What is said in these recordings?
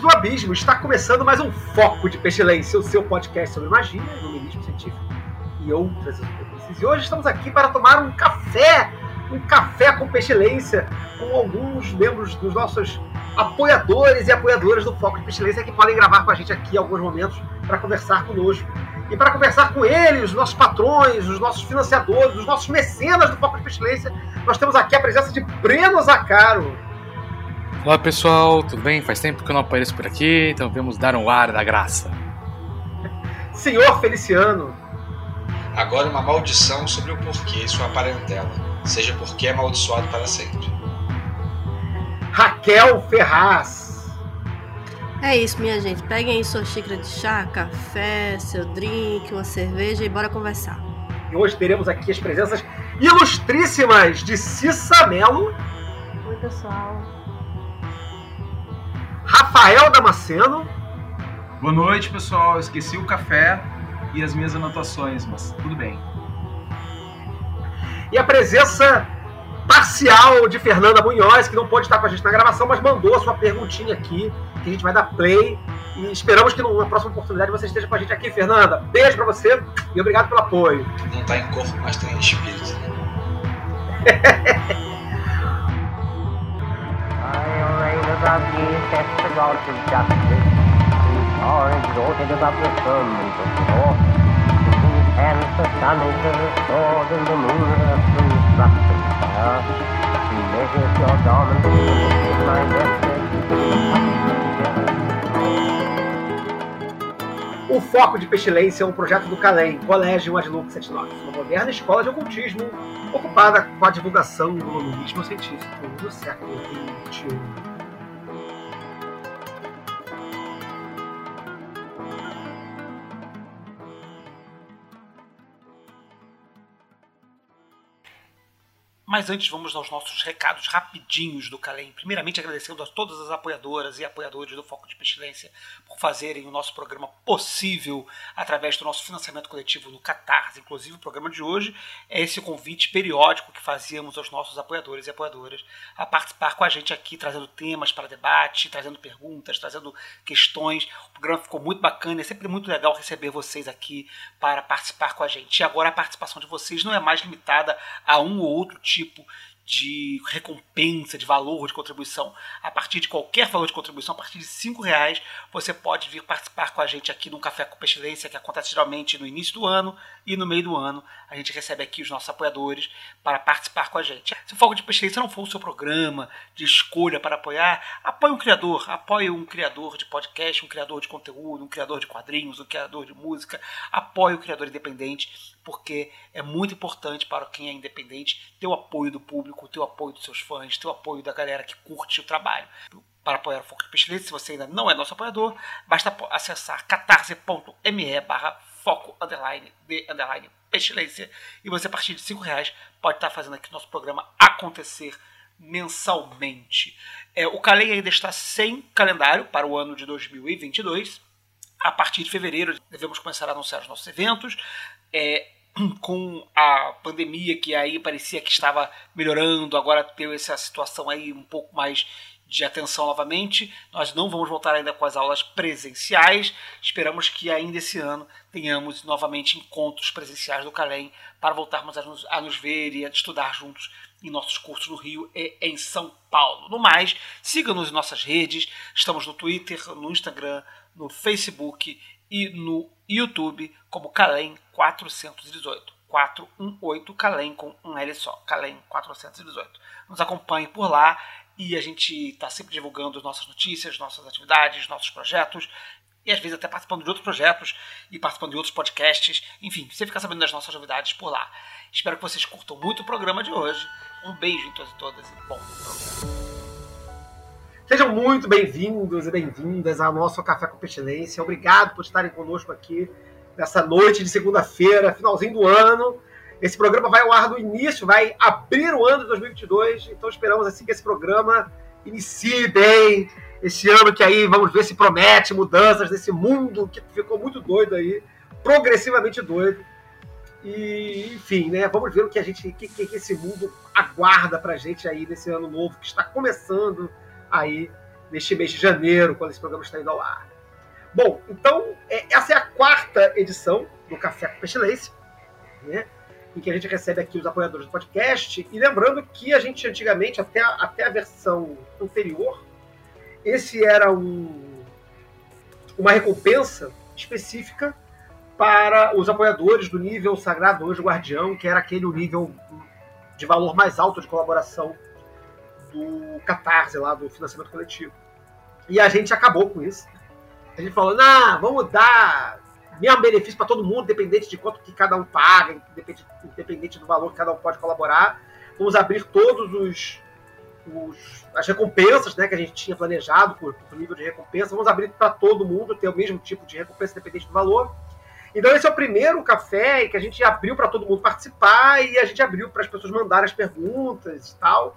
Do abismo! Está começando mais um Foco de Pestilência, o seu podcast sobre magia, iluminismo científico e outras experiências. E hoje estamos aqui para tomar um café, um café com pestilência, com alguns membros dos nossos apoiadores e apoiadoras do Foco de Pestilência que podem gravar com a gente aqui alguns momentos para conversar conosco. E para conversar com eles, os nossos patrões, os nossos financiadores, os nossos mecenas do Foco de Pestilência, nós temos aqui a presença de Breno Zacaro. Olá pessoal, tudo bem? Faz tempo que eu não apareço por aqui, então vamos dar um ar da graça. Senhor Feliciano. Agora uma maldição sobre o porquê e sua parentela, seja porque é amaldiçoado para sempre. Raquel Ferraz. É isso, minha gente. Peguem aí sua xícara de chá, café, seu drink, uma cerveja e bora conversar. E hoje teremos aqui as presenças ilustríssimas de Cissa Melo, Oi, pessoal. Rafael Damasceno Boa noite, pessoal. Eu esqueci o café e as minhas anotações, mas tudo bem. e a presença parcial de Fernanda Munhoz, que não pode estar com a gente na gravação, mas mandou a sua perguntinha aqui, que a gente vai dar play. E esperamos que numa próxima oportunidade você esteja com a gente aqui, Fernanda. Beijo pra você e obrigado pelo apoio. Não está em corpo, mas está em espírito. né? Above the gods of justice. Who are exalted above the firmament of the. In whose hands the sun is a sword, and the moon of fire. Measures your my O Foco de Pestilência é um projeto do Calem, Colégio Adlux 79, uma moderna escola de ocultismo ocupada com a divulgação do iluminismo científico no século XXI. Mas antes vamos aos nossos recados rapidinhos do Calem. Primeiramente agradecendo a todas as apoiadoras e apoiadores do Foco de Pestilência fazerem o nosso programa possível através do nosso financiamento coletivo no Catarse. Inclusive o programa de hoje é esse convite periódico que fazíamos aos nossos apoiadores e apoiadoras a participar com a gente aqui, trazendo temas para debate, trazendo perguntas, trazendo questões. O programa ficou muito bacana, é sempre muito legal receber vocês aqui para participar com a gente. E agora a participação de vocês não é mais limitada a um ou outro tipo de recompensa, de valor de contribuição. A partir de qualquer valor de contribuição, a partir de cinco reais, você pode vir participar com a gente aqui no Café com Pestilência, que acontece geralmente no início do ano e no meio do ano. A gente recebe aqui os nossos apoiadores para participar com a gente. Se o Fogo de Pestilência não for o seu programa de escolha para apoiar, apoie um criador, apoie um criador de podcast, um criador de conteúdo, um criador de quadrinhos, um criador de música, apoie o criador independente, porque é muito importante para quem é independente ter o apoio do público, ter o apoio dos seus fãs, ter o apoio da galera que curte o trabalho. Para apoiar o Foco de Pestilência, se você ainda não é nosso apoiador, basta acessar catarse.me barra foco underline de underline pestilência e você a partir de 5 reais pode estar fazendo aqui o nosso programa acontecer mensalmente. É, o Calei ainda está sem calendário para o ano de 2022. A partir de fevereiro devemos começar a anunciar os nossos eventos. É, com a pandemia que aí parecia que estava melhorando, agora teve essa situação aí um pouco mais de atenção novamente. Nós não vamos voltar ainda com as aulas presenciais. Esperamos que ainda esse ano tenhamos novamente encontros presenciais do Calem para voltarmos a nos, a nos ver e a estudar juntos em nossos cursos no Rio e em São Paulo. No mais, siga-nos em nossas redes. Estamos no Twitter, no Instagram, no Facebook e no YouTube como Calem 418. 418 Calem com um L só. Calem 418. Nos acompanhe por lá e a gente está sempre divulgando as nossas notícias, nossas atividades, nossos projetos e às vezes até participando de outros projetos e participando de outros podcasts. Enfim, você fica sabendo das nossas novidades por lá. Espero que vocês curtam muito o programa de hoje. Um beijo em todos e todas e bom programa. Sejam muito bem-vindos e bem-vindas ao nosso Café com Pestilência. Obrigado por estarem conosco aqui nessa noite de segunda-feira, finalzinho do ano. Esse programa vai ao ar do início, vai abrir o ano de 2022. Então esperamos assim que esse programa inicie bem esse ano que aí vamos ver se promete mudanças nesse mundo que ficou muito doido aí, progressivamente doido. E, enfim, né? Vamos ver o que a gente, que, que esse mundo aguarda pra gente aí nesse ano novo que está começando aí neste mês de janeiro, quando esse programa está indo ao ar. Bom, então é, essa é a quarta edição do Café com Pestilência, né? Em que a gente recebe aqui os apoiadores do podcast. E lembrando que a gente antigamente, até a, até a versão anterior, esse era um, uma recompensa específica para os apoiadores do nível Sagrado Anjo Guardião, que era aquele nível de valor mais alto de colaboração do Catarse, lá do financiamento coletivo. E a gente acabou com isso. A gente falou, não, vamos dar mesmo benefício para todo mundo, independente de quanto que cada um paga, independente, independente do valor que cada um pode colaborar. Vamos abrir todos os, os as recompensas né, que a gente tinha planejado por, por nível de recompensa. Vamos abrir para todo mundo ter o mesmo tipo de recompensa, independente do valor. Então esse é o primeiro café que a gente abriu para todo mundo participar e a gente abriu para as pessoas mandarem as perguntas e tal.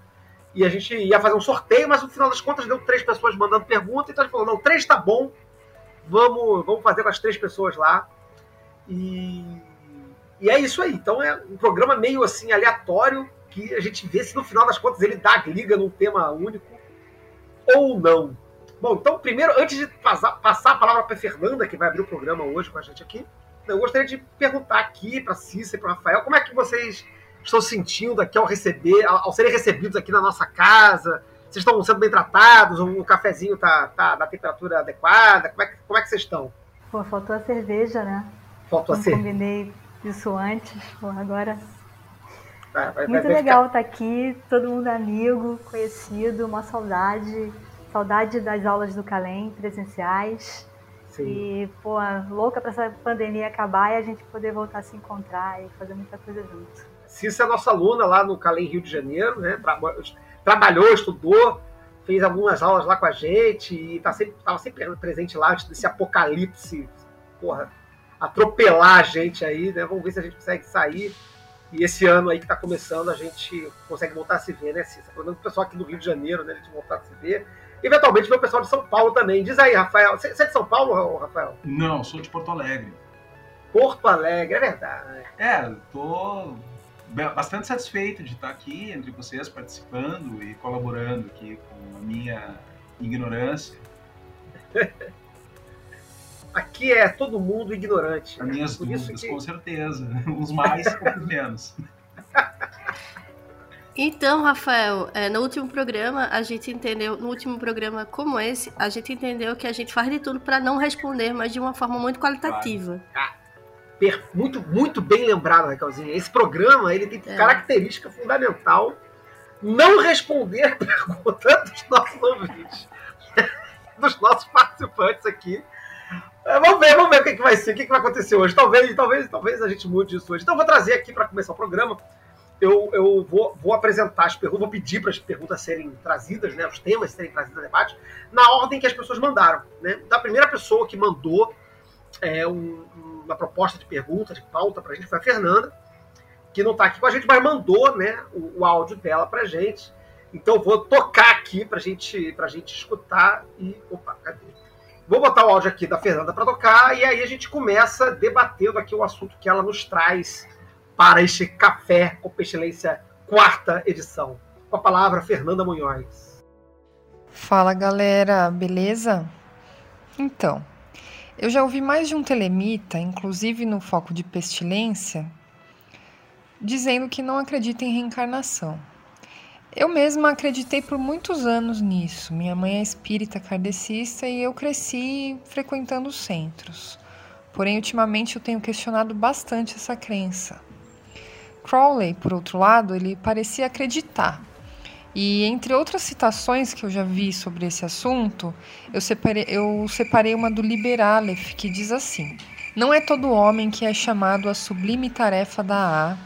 E a gente ia fazer um sorteio, mas no final das contas deu três pessoas mandando pergunta, então a gente falou, não, três tá bom, vamos, vamos fazer com as três pessoas lá. E, e é isso aí. Então é um programa meio assim aleatório que a gente vê se no final das contas ele dá liga num tema único ou não. Bom, então primeiro, antes de passar, a palavra para Fernanda, que vai abrir o programa hoje com a gente aqui, eu gostaria de perguntar aqui para Cícera e para Rafael, como é que vocês estão sentindo aqui ao receber, ao, ao serem recebidos aqui na nossa casa? Vocês estão sendo bem tratados? O cafezinho tá, tá na temperatura adequada? Como é, que, como é que vocês estão? Pô, faltou a cerveja, né? Faltou a Não cerveja. combinei isso antes. Pô, agora. Vai- vai- Muito vai legal estar aqui, todo mundo amigo, conhecido, uma saudade. Saudade das aulas do Calem presenciais. Sim. E, pô, louca para essa pandemia acabar e a gente poder voltar a se encontrar e fazer muita coisa junto. Cícera é nossa aluna lá no Calem Rio de Janeiro, né? Tra- trabalhou, estudou, fez algumas aulas lá com a gente e tá sempre, tava sempre presente lá desse apocalipse, porra, atropelar a gente aí, né? Vamos ver se a gente consegue sair. E esse ano aí que tá começando, a gente consegue voltar a se ver, né, Cícera? Pelo menos o pessoal aqui do Rio de Janeiro, né? A gente voltar a se ver. Eventualmente ver o pessoal de São Paulo também. Diz aí, Rafael. Você é de São Paulo, Rafael? Não, sou de Porto Alegre. Porto Alegre, é verdade. É, tô bastante satisfeito de estar aqui entre vocês, participando e colaborando aqui com a minha ignorância, Aqui é todo mundo ignorante. as minhas Por isso dúvidas, que- com certeza. Uns mais, outros menos. Então, Rafael, é, no último programa a gente entendeu, no último programa como esse, a gente entendeu que a gente faz de tudo para não responder, mas de uma forma muito qualitativa. Per- muito, muito bem lembrado, Raquelzinha. Esse programa ele tem É. característica fundamental não responder perguntas dos nossos ouvintes, dos nossos participantes aqui. É, vamos ver, vamos ver o que, que vai ser, o que, que vai acontecer hoje. Talvez, talvez, talvez a gente mude isso hoje. Então eu vou trazer aqui para começar o programa. Eu, eu vou, vou apresentar as perguntas, vou pedir para as perguntas serem trazidas, né, os temas serem trazidos a debate, na ordem que as pessoas mandaram. Né? Da primeira pessoa que mandou é, um- uma proposta de pergunta, de pauta para a gente foi a Fernanda, que não está aqui com a gente, mas mandou né, o, o áudio dela para a gente. Então vou tocar aqui para gente, a gente escutar e. Opa, cadê? Vou botar o áudio aqui da Fernanda para tocar e aí a gente começa debatendo aqui o assunto que ela nos traz para este Café com Pestilência, quarta edição. Com a palavra, Fernanda Munhoz. Fala galera, beleza? Então, eu já ouvi mais de um telemita, inclusive no foco de pestilência, dizendo que não acredita em reencarnação. Eu mesma acreditei por muitos anos nisso. Minha mãe é espírita kardecista e eu cresci frequentando os centros. Porém, ultimamente eu tenho questionado bastante essa crença. Crowley, por outro lado, ele parecia acreditar. E entre outras citações que eu já vi sobre esse assunto, eu separei, eu separei uma do Liber Aleph, que diz assim: Não é todo homem que é chamado à sublime tarefa da A,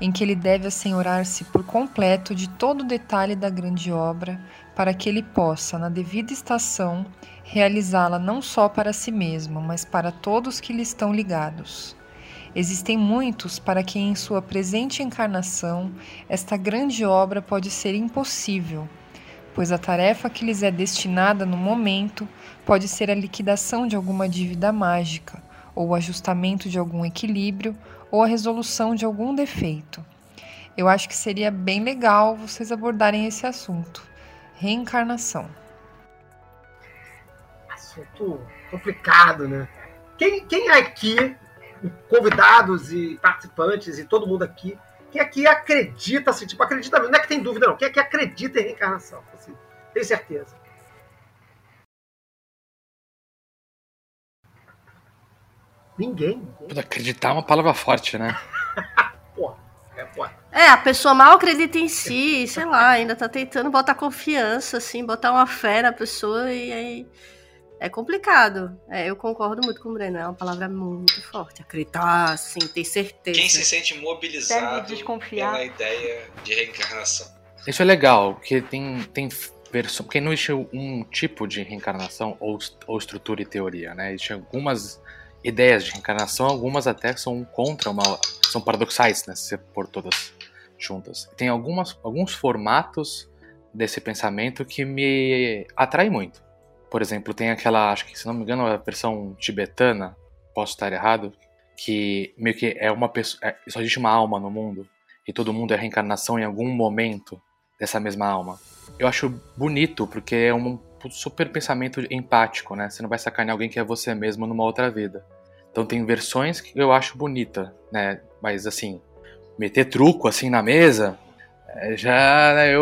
em que ele deve assenhorar-se por completo de todo o detalhe da grande obra, para que ele possa, na devida estação, realizá-la não só para si mesmo, mas para todos que lhe estão ligados. Existem muitos para quem, em sua presente encarnação, esta grande obra pode ser impossível, pois a tarefa que lhes é destinada no momento pode ser a liquidação de alguma dívida mágica, ou o ajustamento de algum equilíbrio, ou a resolução de algum defeito. Eu acho que seria bem legal vocês abordarem esse assunto. Reencarnação. Assunto complicado, né? Quem, quem aqui, convidados e participantes e todo mundo aqui, quem aqui acredita, assim, tipo, acredita mesmo, não é que tem dúvida não, quem aqui acredita em reencarnação? Assim, tem certeza. Ninguém. Puta, acreditar é uma palavra forte, né? Porra, é porra. É, a pessoa mal acredita em si, sei lá, ainda tá tentando botar confiança, assim, botar uma fé na pessoa e aí. É complicado. É, eu concordo muito com o Breno, é uma palavra muito forte. Acreditar, assim, ter certeza. Quem se sente mobilizado desconfiar. pela ideia de reencarnação. Isso é legal, porque tem, tem versão. Porque não existe um tipo de reencarnação ou, ou estrutura e teoria, né? Existem algumas ideias de reencarnação, algumas até são contra uma. são paradoxais, né? Se você pôr todas juntas. Tem algumas, alguns formatos desse pensamento que me atrai muito. Por exemplo, tem aquela, acho que se não me engano, a versão tibetana, posso estar errado, que meio que é uma pessoa. É, só existe uma alma no mundo e todo mundo é reencarnação em algum momento dessa mesma alma. Eu acho bonito porque é um super pensamento empático, né? Você não vai sacanear alguém que é você mesmo numa outra vida. Então tem versões que eu acho bonita, né? Mas assim, meter truco assim na mesa, é, já né,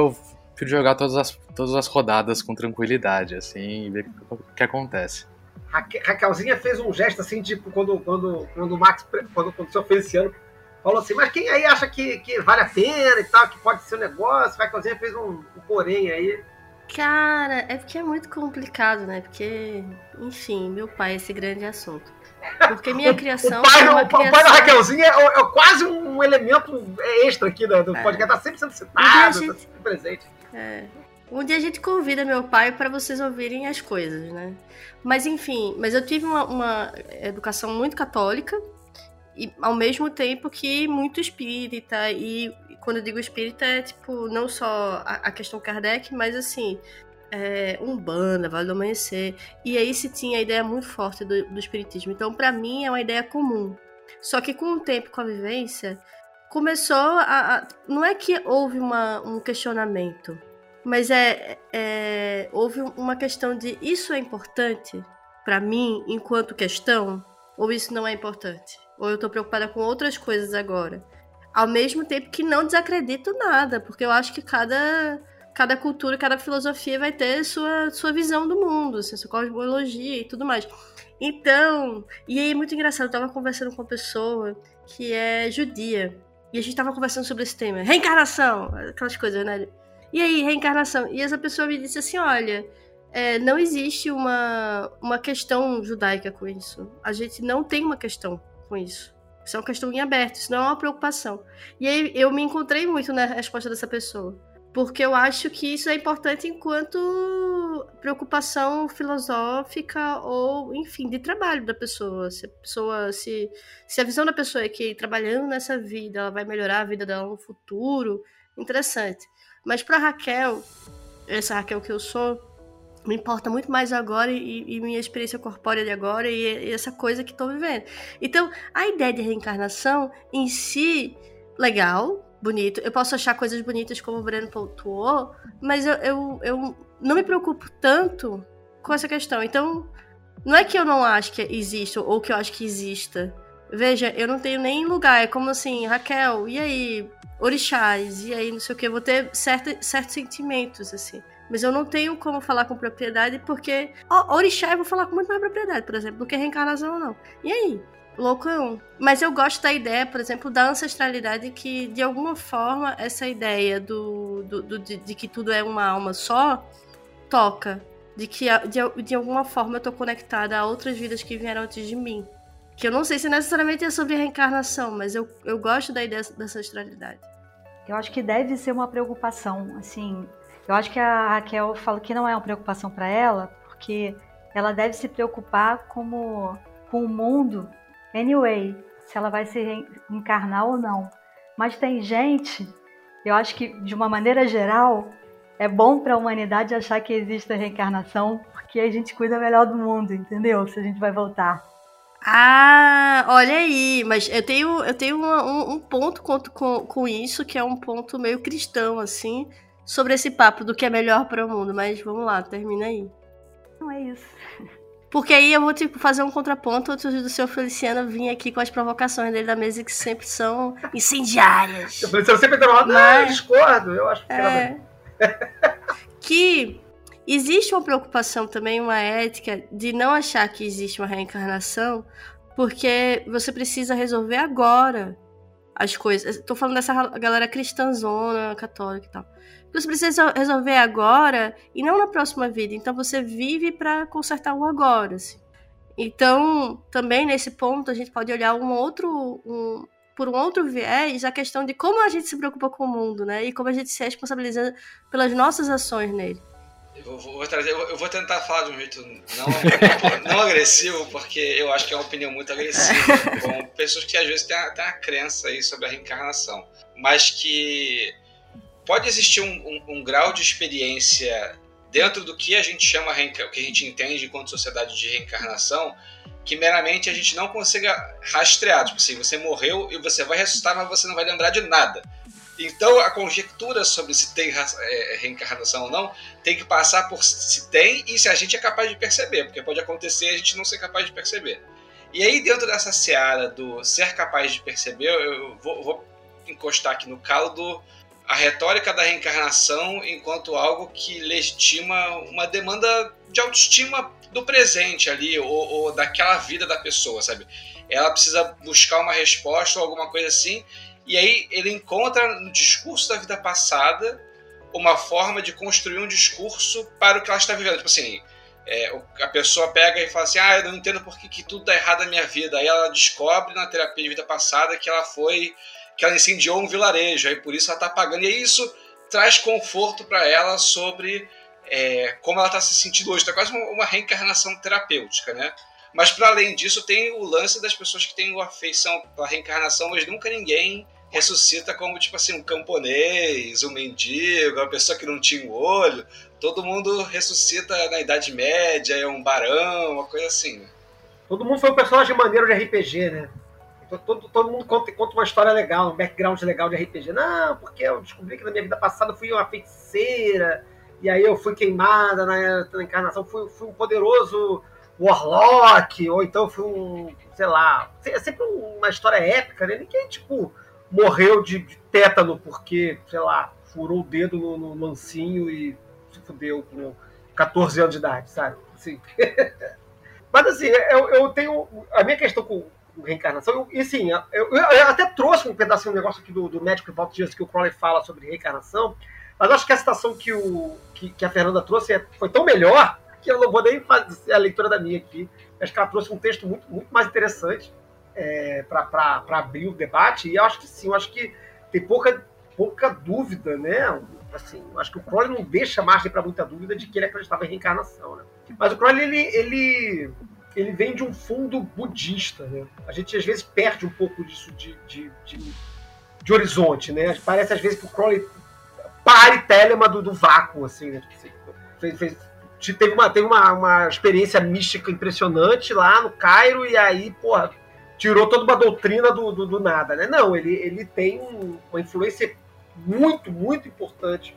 prefiro jogar todas as, todas as rodadas com tranquilidade, assim, e ver o que acontece. Raque- Raquelzinha fez um gesto assim, tipo, quando, quando, quando o Max, quando, quando o esse ano, falou assim, mas quem aí acha que, que vale a pena e tal, que pode ser um negócio? Raquelzinha fez um, um porém aí. Cara, é porque é muito complicado, né? Porque, enfim, meu pai é esse grande assunto. Porque minha criação o pai, é uma o pai criação... da Raquelzinha é, é quase um elemento extra aqui do, do podcast, tá sempre sendo citado, a tá gente- sempre presente. É. Um dia a gente convida meu pai para vocês ouvirem as coisas, né? Mas enfim, mas eu tive uma, uma educação muito católica e ao mesmo tempo que muito espírita e quando eu digo espírita é tipo não só a, a questão Kardec, mas assim é, umbanda, Vale do Amanhecer e aí se tinha a ideia muito forte do, do espiritismo. Então para mim é uma ideia comum. Só que com o tempo, com a vivência, começou a, a- não é que houve uma, um questionamento, mas é, é houve uma questão de isso é importante pra mim enquanto questão ou isso não é importante? Ou eu tô preocupada com outras coisas agora? Ao mesmo tempo que não desacredito nada porque eu acho que cada cada cultura cada filosofia vai ter sua sua visão do mundo assim, sua cosmologia e tudo mais. Então e aí muito engraçado eu tava conversando com uma pessoa que é judia e a gente tava conversando sobre esse tema reencarnação aquelas coisas né e aí, reencarnação? E essa pessoa me disse assim: olha, é, não existe uma, uma questão judaica com isso. A gente não tem uma questão com isso. Isso é uma questão em aberto, isso não é uma preocupação. E aí eu me encontrei muito na resposta dessa pessoa. Porque eu acho que isso é importante enquanto preocupação filosófica ou, enfim, de trabalho da pessoa. Se a pessoa, se, se a visão da pessoa é que trabalhando nessa vida ela vai melhorar a vida dela no futuro, interessante. Mas para Raquel, essa Raquel que eu sou, me importa muito mais agora e, e minha experiência corpórea de agora e, e essa coisa que estou vivendo. Então, a ideia de reencarnação em si, legal, bonito. Eu posso achar coisas bonitas como o Breno pontuou, mas eu, eu, eu não me preocupo tanto com essa questão. Então, não é que eu não acho que exista ou que eu acho que exista. Veja, eu não tenho nem lugar. É como assim, Raquel, e aí? Orixás, e aí não sei o que. Eu vou ter certa, certos sentimentos, assim. Mas eu não tenho como falar com propriedade, porque ó, orixá eu vou falar com muito mais propriedade, por exemplo, do que reencarnação ou não. E aí? Loucão. Mas eu gosto da ideia, por exemplo, da ancestralidade, que de alguma forma essa ideia do, do, do- de, de que tudo é uma alma só toca. De que de, de alguma forma eu tô conectada a outras vidas que vieram antes de mim. Que eu não sei se necessariamente é sobre reencarnação, mas eu, eu gosto da ideia da ancestralidade. Eu acho que deve ser uma preocupação, assim. Eu acho que a Raquel fala que não é uma preocupação para ela, porque ela deve se preocupar como com o mundo, anyway, se ela vai se reencarnar ou não. Mas tem gente, eu acho que de uma maneira geral, é bom para a humanidade achar que existe a reencarnação, porque a gente cuida melhor do mundo, entendeu? Se a gente vai voltar. Ah, olha aí, mas eu tenho, eu tenho uma, um, um, ponto com, com, com isso, que é um ponto meio cristão, assim, sobre esse papo do que é melhor para o mundo, mas vamos lá, termina aí. Não é isso. Porque aí eu vou tipo, fazer um contraponto antes do seu Feliciano vir aqui com as provocações dele da mesa que sempre são incendiárias. O Feliciano sempre dá uma, mas... discordo, eu acho que é... que Existe uma preocupação também, uma ética, de não achar que existe uma reencarnação, porque você precisa resolver agora as coisas. Estou falando dessa galera cristãzona, católica e tal. Você precisa resolver agora e não na próxima vida. Então você vive para consertar o agora. Assim. Então, também nesse ponto, a gente pode olhar um outro, um, por um outro viés a questão de como a gente se preocupa com o mundo, né? E como a gente se responsabiliza pelas nossas ações nele. Eu vou, trazer, eu vou tentar falar de um jeito não, não agressivo, porque eu acho que é uma opinião muito agressiva, com pessoas que às vezes têm têm a crença aí sobre a reencarnação, mas que pode existir um, um, um, grau de experiência dentro do que a gente chama, o que a gente entende enquanto sociedade de reencarnação, que meramente a gente não consiga rastrear. Tipo assim, você morreu e você vai ressuscitar, mas você não vai lembrar de nada. Então a conjectura sobre se tem é, reencarnação ou não tem que passar por se tem e se a gente é capaz de perceber, porque pode acontecer a gente não ser capaz de perceber. E aí, dentro dessa seara do ser capaz de perceber, eu vou, vou encostar aqui no caldo a retórica da reencarnação enquanto algo que legitima uma demanda de autoestima do presente ali, ou, ou daquela vida da pessoa, sabe? Ela precisa buscar uma resposta ou alguma coisa assim, e aí ele encontra no discurso da vida passada uma forma de construir um discurso para o que ela está vivendo. Tipo assim, é, a pessoa pega e fala assim: Ah, eu não entendo por que, tudo está errado na minha vida. Aí ela descobre na terapia de vida passada que ela foi. que ela incendiou um vilarejo, aí por isso ela está pagando. E isso traz conforto para ela sobre é, como ela está se sentindo hoje. Está quase uma reencarnação terapêutica, né? Mas para além disso, tem o lance das pessoas que têm afeição pela reencarnação, mas nunca ninguém ressuscita como, tipo assim, um camponês, um mendigo, uma pessoa que não tinha um olho. Todo mundo ressuscita na Idade Média, é um barão, uma coisa assim. Todo mundo foi um personagem maneiro de RPG, né? Todo, todo mundo conta, conta uma história legal, um background legal de RPG. Não, porque eu descobri que na minha vida passada fui uma feiticeira, e aí eu fui queimada na, na encarnação, fui, fui um poderoso Warlock, ou então fui um, sei lá, é sempre uma história épica, né? Ninguém, tipo, morreu de, de tétano porque, sei lá, furou o dedo no, no mansinho e se fudeu com 14 anos de idade, sabe? Assim. Mas assim, eu, eu tenho. A minha questão com, reencarnação, e sim, eu, eu, até trouxe um pedacinho, um negócio aqui do, do médico Walter Dias que o Crowley fala sobre reencarnação, mas acho que a citação que, o, que, que a Fernanda trouxe é, foi tão melhor que eu não vou nem fazer a leitura da minha aqui. Acho que ela trouxe um texto muito, muito mais interessante é, para abrir o debate, e eu acho que sim, eu acho que tem pouca, pouca dúvida, né? Assim, eu acho que o Crowley não deixa margem para muita dúvida de que ele acreditava em reencarnação, né? Mas o Crowley, ele, ele, ele vem de um fundo budista, né? A gente às vezes perde um pouco disso de, de, de, de horizonte, né? Parece às vezes que o Crowley pare Telema do, do vácuo, assim, né? Fez, fez, teve uma, teve uma, uma experiência mística impressionante lá no Cairo, e aí, porra, tirou toda uma doutrina do, do, do nada, né? Não, ele, ele tem um, uma influência muito, muito importante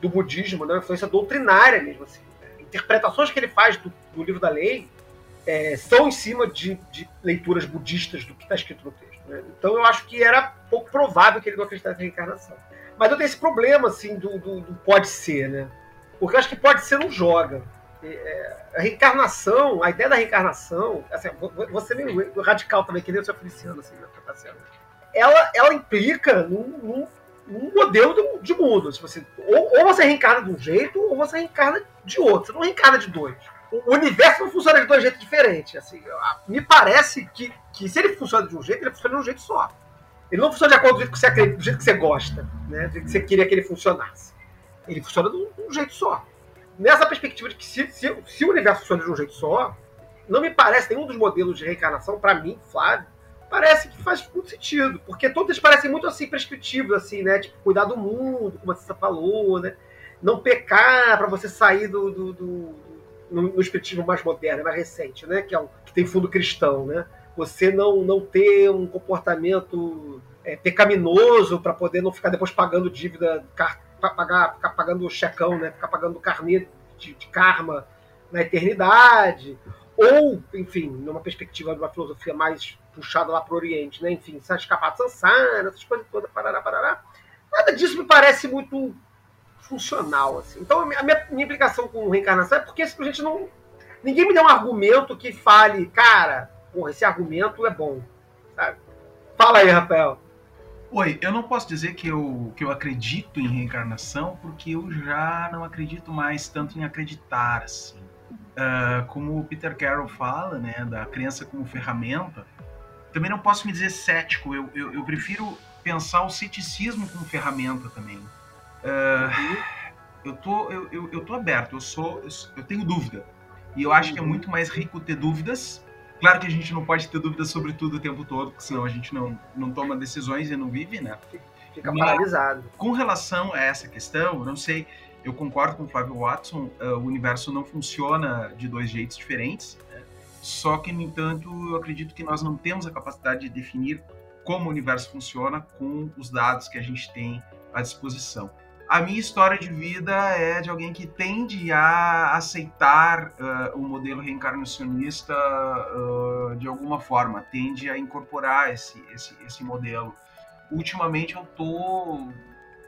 do budismo, né? uma influência doutrinária mesmo, assim. Né? Interpretações que ele faz do, do livro da lei é, são em cima de, de, leituras budistas do que está escrito no texto. Né? Então eu acho que era pouco provável que ele não acreditasse na reencarnação. Mas eu tenho esse problema, assim, do, do, do pode ser, né? Porque eu acho que pode ser não joga. É, a reencarnação, a ideia da reencarnação, assim, você meio radical também, que nem o seu Feliciano, assim, né, tá ela, ela implica num, num, num modelo de mundo. Se você, ou, ou, você reencarna de um jeito, ou você reencarna de outro. Você não reencarna de dois. o universo não funciona de dois jeitos diferentes. Assim, me parece que, que se ele funciona de um jeito, ele funciona de um jeito só. Ele não funciona de acordo com o jeito que você acredita, do jeito que você gosta, né? do jeito que você queria que ele funcionasse. Ele funciona de um, jeito só. Nessa perspectiva de que se, se, se, o universo funciona de um jeito só, não me parece nenhum dos modelos de reencarnação, para mim, Flávio, parece que faz muito sentido. Porque todos parecem muito assim prescritivos, assim, né? Tipo, cuidar do mundo, como você falou, né? Não pecar para você sair do, do, do no, no espiritismo mais moderno, mais recente, né? Que, é um, que tem fundo cristão, né? Você não, não ter um comportamento é, pecaminoso para poder não ficar depois pagando dívida, car, pagar, ficar pagando checão, né? Ficar pagando carnê de, de karma na eternidade. Ou, enfim, numa perspectiva de uma filosofia mais puxada lá para o Oriente, né? Enfim, se escapar de essas coisas todas, parará, parará. Nada disso me parece muito funcional. Assim. Então, a minha, minha implicação com reencarnação é porque simplesmente não. Ninguém me deu um argumento que fale, cara, porra, esse argumento é bom. Sabe? Fala aí, Rafael. Oi, eu não posso dizer que eu, que eu acredito em reencarnação, porque eu já não acredito mais tanto em acreditar, assim. Uh, como o Peter Carroll fala, né, da crença como ferramenta, também não posso me dizer cético, eu, eu, eu prefiro pensar o ceticismo como ferramenta também. Uh, eu, tô, eu, eu, eu, tô aberto, eu sou. Eu, eu, tenho dúvida. E eu acho que é muito mais rico ter dúvidas. Claro que a gente não pode ter dúvidas sobre tudo o tempo todo, porque senão a gente não, não toma decisões e não vive, né? Fica paralisado. Com relação a essa questão, não sei, eu concordo com o Flávio Watson, uh, o universo não funciona de dois jeitos diferentes. Né? Só que, no entanto, eu acredito que nós não temos a capacidade de definir como o universo funciona com os dados que a gente tem à disposição a minha história de vida é de alguém que tende a aceitar uh, o modelo reencarnacionista uh, de alguma forma, tende a incorporar esse, esse, esse modelo. Ultimamente eu estou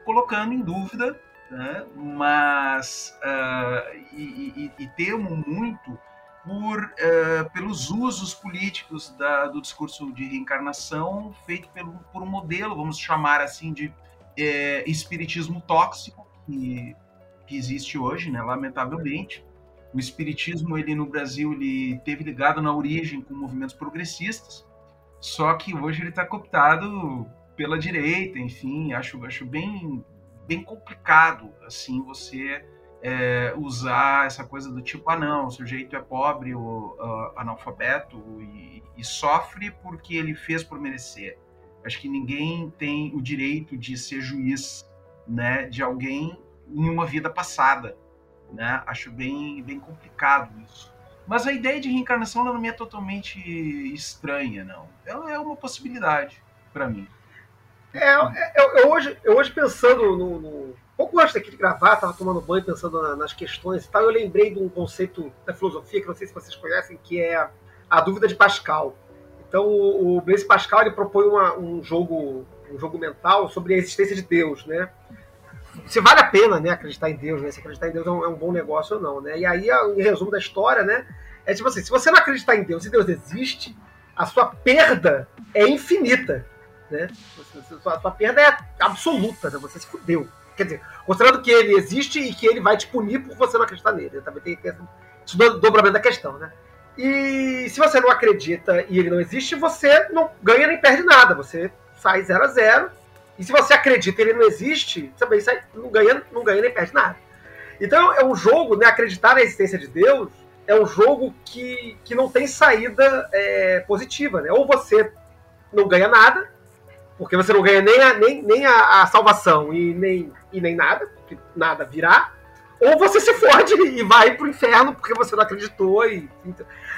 colocando em dúvida, né, mas uh, e, e, e, temo muito por, pelos usos políticos da, do discurso de reencarnação feito pelo, por um modelo, vamos chamar assim, de é, espiritismo tóxico que, que existe hoje, né, lamentavelmente. O espiritismo, ele no Brasil, ele teve ligado na origem com movimentos progressistas, só que hoje ele está cooptado pela direita, enfim, acho, acho bem, bem complicado, assim, você é, usar essa coisa do tipo, ah não, o sujeito é pobre ou uh, analfabeto e, e, sofre porque ele fez por merecer. Acho que ninguém tem o direito de ser juiz, né, de alguém em uma vida passada, né? Acho bem bem complicado isso. Mas a ideia de reencarnação não me é totalmente estranha, não. Ela é uma possibilidade para mim. É, é, eu, eu, hoje, eu hoje pensando no, no, pouco antes daqui de gravar, estava tomando banho pensando na, nas questões e tal, eu lembrei de um conceito da filosofia que não sei se vocês conhecem, que é a dúvida de Pascal. Então o, o Blaise Pascal ele propõe uma, um jogo um jogo mental sobre a existência de Deus, né? Se vale a pena, né, acreditar em Deus, né? Se acreditar em Deus é um, é um bom negócio ou não, né? E aí, em resumo da história, né, é tipo assim, se você não acreditar em Deus e Deus existe, a sua perda é infinita, né? A sua, a sua perda é absoluta, né? Você se fudeu. Quer dizer, considerando que ele existe e que ele vai te punir por você não acreditar nele. Também tem esse dobramento da questão, né? E se você não acredita e ele não existe, você não ganha nem perde nada. Você sai 0 a 0 E se você acredita e ele não existe, também sai, não, ganha, não ganha nem perde nada. Então é um jogo, né, acreditar na existência de Deus é um jogo que, que não tem saída é, positiva. Né? Ou você não ganha nada, porque você não ganha nem a, nem, nem a, a salvação e nem, e nem nada, porque nada virá ou você se fode e vai pro inferno porque você não acreditou. E...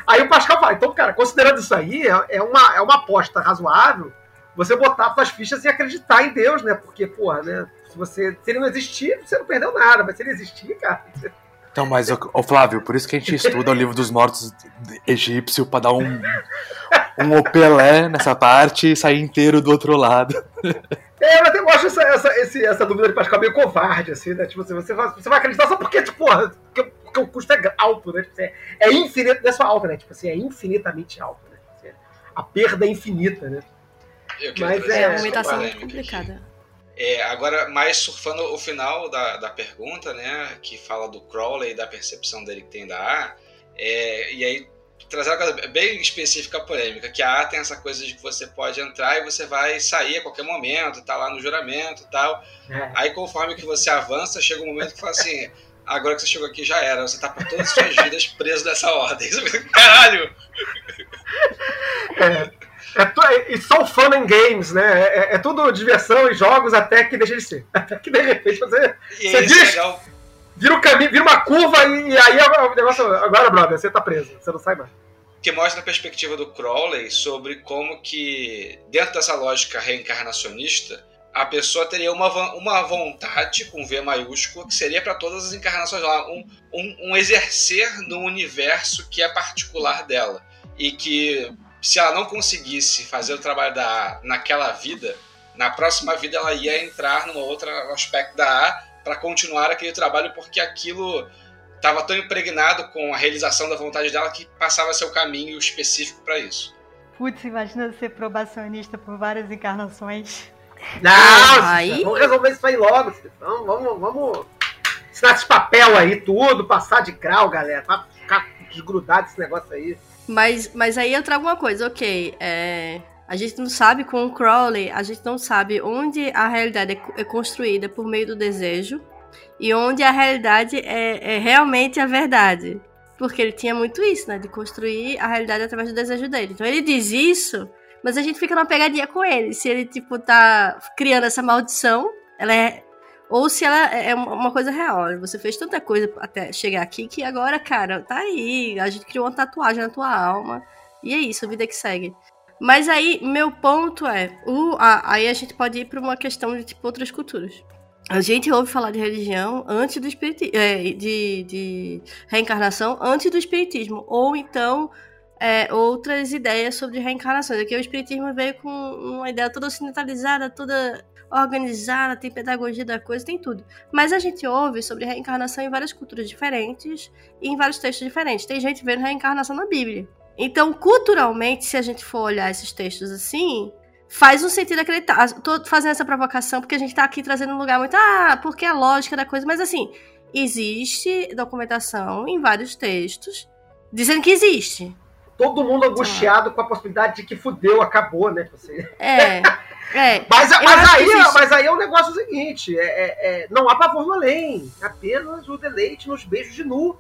Aí o Pascal fala, então, cara, considerando isso aí, é, é uma, é uma aposta razoável você botar suas fichas e acreditar em Deus, né? Porque, porra, né? Se, você, se ele não existir, você não perdeu nada, mas se ele existir, cara. Você... Então, mas, ô, Flávio, por isso que a gente estuda o livro dos mortos egípcio pra dar um, um opelé nessa parte e sair inteiro do outro lado. É, mas eu acho essa, essa, esse, essa dúvida de Pascal meio covarde, assim, né? Tipo, assim, você, vai, você vai acreditar só porque, tipo, porra, porque, porque o custo é alto, né? Tipo, é, é infinito, não é só alto, né? Tipo assim, é infinitamente alto, né? Tipo, assim, a perda é infinita, né? Mas é, é uma imitação muito complicada. É, agora, mais surfando o final da, da pergunta, né, que fala do Crowley e da percepção dele que tem da A, É, e aí, trazer uma coisa bem específica, polêmica, que a A tem essa coisa de que você pode entrar e você vai sair a qualquer momento, tá lá no juramento e tal. É. Aí, conforme que você avança, chega um momento que fala assim: agora que você chegou aqui já era, você tá por todas as suas vidas preso nessa ordem. Caralho! É, é e só fun and games, né? É, é tudo diversão e jogos até que deixa de ser. Até que de repente você E Você é diz- legal. vira um caminho, vira uma curva e, e aí é o negócio. Agora, brother, você tá preso, você não sai mais. que mostra a perspectiva do Crowley sobre como que, dentro dessa lógica reencarnacionista, a pessoa teria uma, uma vontade, com V maiúsculo, que seria para todas as encarnações lá, um, um, um exercer no universo que é particular dela. E que, se ela não conseguisse fazer o trabalho da A naquela vida, na próxima vida ela ia entrar num outro aspecto da A para continuar aquele trabalho, porque aquilo estava tão impregnado com a realização da vontade dela que passava o caminho específico para isso. Putz, imagina ser probacionista por várias encarnações. Não, Aí- vamos resolver isso aí logo. Vamos, vamos, vamos assinar esse papel aí, tudo, passar de grau, galera. Pra ficar desgrudado esse negócio aí. Mas, mas aí eu trago uma coisa, ok. é, a gente não sabe com o Crowley, a gente não sabe onde a realidade é é construída por meio do desejo e onde a realidade é, é realmente a verdade. Porque ele tinha muito isso, né? De construir a realidade através do desejo dele. Então ele diz isso, mas a gente fica numa pegadinha com ele. Se ele, tipo, tá criando essa maldição, ela é. Ou se ela é uma uma coisa real. Você fez tanta coisa até chegar aqui que agora, cara, tá aí. A gente criou uma tatuagem na tua alma. E é isso, a vida que segue. Mas aí, meu ponto é. A- aí a gente pode ir pra uma questão de tipo outras culturas. A gente ouve falar de religião antes do espiritismo. de, de reencarnação antes do espiritismo. Ou então é, outras ideias sobre reencarnações. Aqui o espiritismo veio com uma ideia toda ocidentalizada, toda organizada, tem pedagogia da coisa, tem tudo. Mas a gente ouve sobre reencarnação em várias culturas diferentes e em vários textos diferentes. Tem gente vendo reencarnação na Bíblia. Então, culturalmente, se a gente for olhar esses textos assim, faz um sentido acreditar. Tô fazendo essa provocação porque a gente tá aqui trazendo um lugar muito. Ah, porque é a lógica da coisa. Mas assim, existe documentação em vários textos dizendo que existe. Todo mundo angustiado com a possibilidade de que fudeu, acabou, né? Assim. É. É. Mas, mas, aí, existe. mas aí é o negócio seguinte: é, é- é, não há pavor no além, apenas o deleite nos beijos de nu.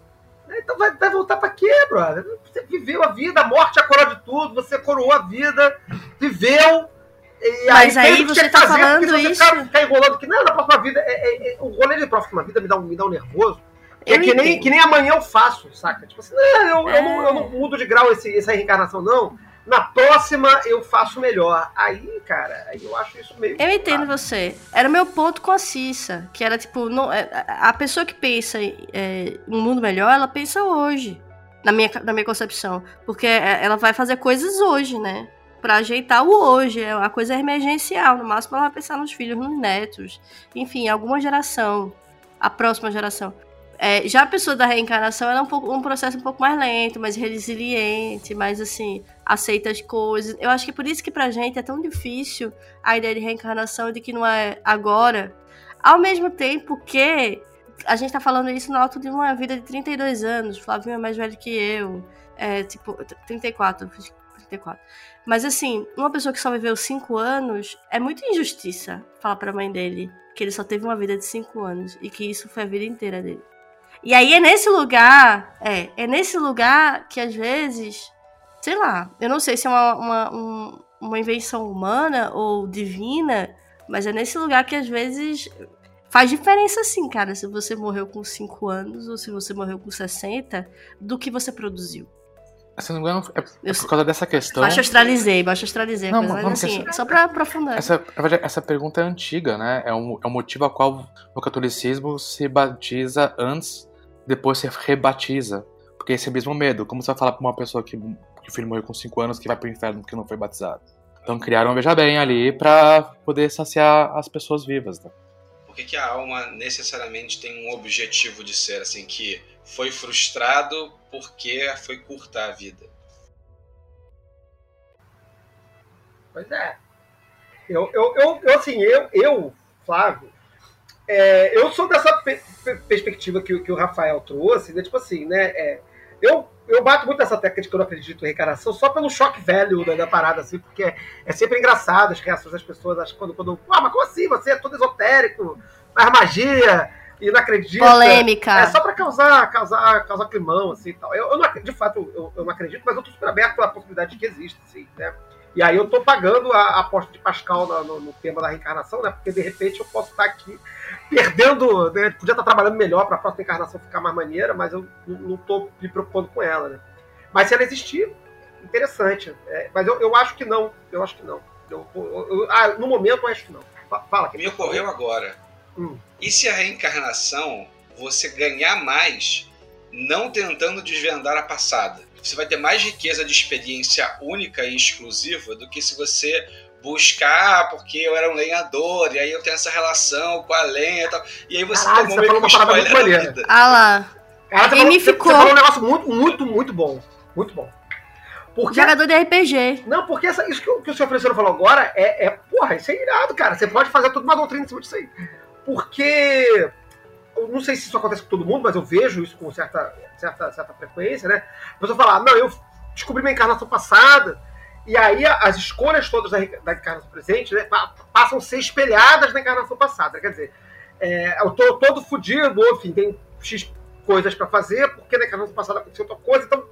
Então vai, vai voltar pra quê, brother? Você viveu a vida, a morte é a coroa de tudo, você coroou a vida, viveu. E Mas aí que você tá falando você isso- Ficar, ficar enrolando que não, na próxima vida. é- é- é- o rolê de próxima vida me dá um, me dá um nervoso. É Eu que nem, que nem amanhã eu faço, saca? Tipo assim, não, eu, eu É. não, eu não mudo de grau esse, essa reencarnação, não. Na próxima eu faço melhor. Aí, cara, aí eu acho isso meio. Eu entendo você. Era o meu ponto com a Cissa, que era tipo, não, é, a pessoa que pensa é, em um mundo melhor, ela pensa hoje, na minha, na minha concepção. Porque é, ela vai fazer coisas hoje, né? Pra ajeitar o hoje. É uma coisa emergencial. No máximo, ela vai pensar nos filhos, nos netos. Enfim, alguma geração. A próxima geração. É, já a pessoa da reencarnação ela é um, pouco, um processo um pouco mais lento, mais resiliente, mais assim, aceita as coisas. Eu acho que por isso que pra gente é tão difícil a ideia de reencarnação de que não é agora. Ao mesmo tempo que a gente tá falando isso no alto de uma vida de 32 anos. Flavinho é mais velho que eu. É, tipo, 34, eu fiz 34. Mas assim, uma pessoa que só viveu 5 anos, é muita injustiça falar pra mãe dele que ele só teve uma vida de 5 anos e que isso foi a vida inteira dele. E aí é nesse lugar, é, é nesse lugar que às vezes, sei lá, eu não sei se é uma, uma, um- uma invenção humana ou divina, mas é nesse lugar que às vezes faz diferença sim, cara, se você morreu com 5 anos ou se você morreu com 60, do que você produziu. Se não me engano, é, é Eu por causa dessa questão. Baixo astralizei, baixo astralizei, Não, mas assim, pensar- só pra aprofundar. Essa, essa pergunta é antiga, né? É um, é um motivo a qual no catolicismo se batiza antes, depois se rebatiza. Porque esse é o mesmo medo. Como você vai falar pra uma pessoa que, que o filho morreu com 5 anos que vai pro inferno porque não foi batizado? Então criaram, veja bem, ali pra poder saciar as pessoas vivas, né? Por que, que a alma necessariamente tem um objetivo de ser, assim, que foi frustrado porque foi curta a vida? Pois é. Eu, eu, eu, eu, assim, eu, eu Flávio, é, eu sou dessa pe- pe- perspectiva que, o- que o Rafael trouxe, né? Tipo assim, né? é, Eu, eu bato muito nessa tecla de que eu não acredito em reencarnação só pelo choque velho da, da parada, assim, porque é, é sempre engraçado as reações das pessoas acho, quando, quando. Ah, mas como assim? Você é todo esotérico, faz magia e não acredita. Polêmica. É só pra causar, causar, causar climão, assim e tal. Eu, eu não, de fato, eu, eu não acredito, mas eu tô super aberto à possibilidade de que existe, assim, né? E aí eu tô pagando a, a aposta de Pascal no, no- no tema da reencarnação, né? Porque de repente eu posso estar aqui perdendo, né? Podia estar trabalhando melhor pra próxima encarnação ficar mais maneira, mas eu não, tô me preocupando com ela, né? Mas se ela existir, interessante. É, mas eu, eu acho que não. Eu acho que não. Eu, eu- eu- ah, no momento eu acho que não. Fa- Fala, Me ocorreu agora. Hum. E se a reencarnação você ganhar mais não tentando desvendar a passada? Você vai ter mais riqueza de experiência única e exclusiva do que se você buscar, porque eu era um lenhador, e aí eu tenho essa relação com a lenha e tal. E aí você Caralho, tomou você meio falou que um uma parada muito da maneira. vida. Ah lá. Cara, você falou, você, Gamificou. você falou um negócio muito, muito, muito bom. Muito bom. Porque Jogador de RPG. Não, porque essa- isso que, o- que o senhor Feliciano falou agora é, é. Porra, isso é irado, cara. Você pode fazer toda uma doutrina em cima disso aí. Porque. Eu não sei se isso acontece com todo mundo, mas eu vejo isso com certa, certa, certa frequência, né? A pessoa fala, não, eu descobri minha encarnação passada, e aí as escolhas todas da, da encarnação presente né, pa- passam a ser espelhadas na encarnação passada. Quer dizer, é, eu tô todo fudido, ou, enfim, tem X coisas pra fazer, porque na encarnação passada aconteceu outra coisa, então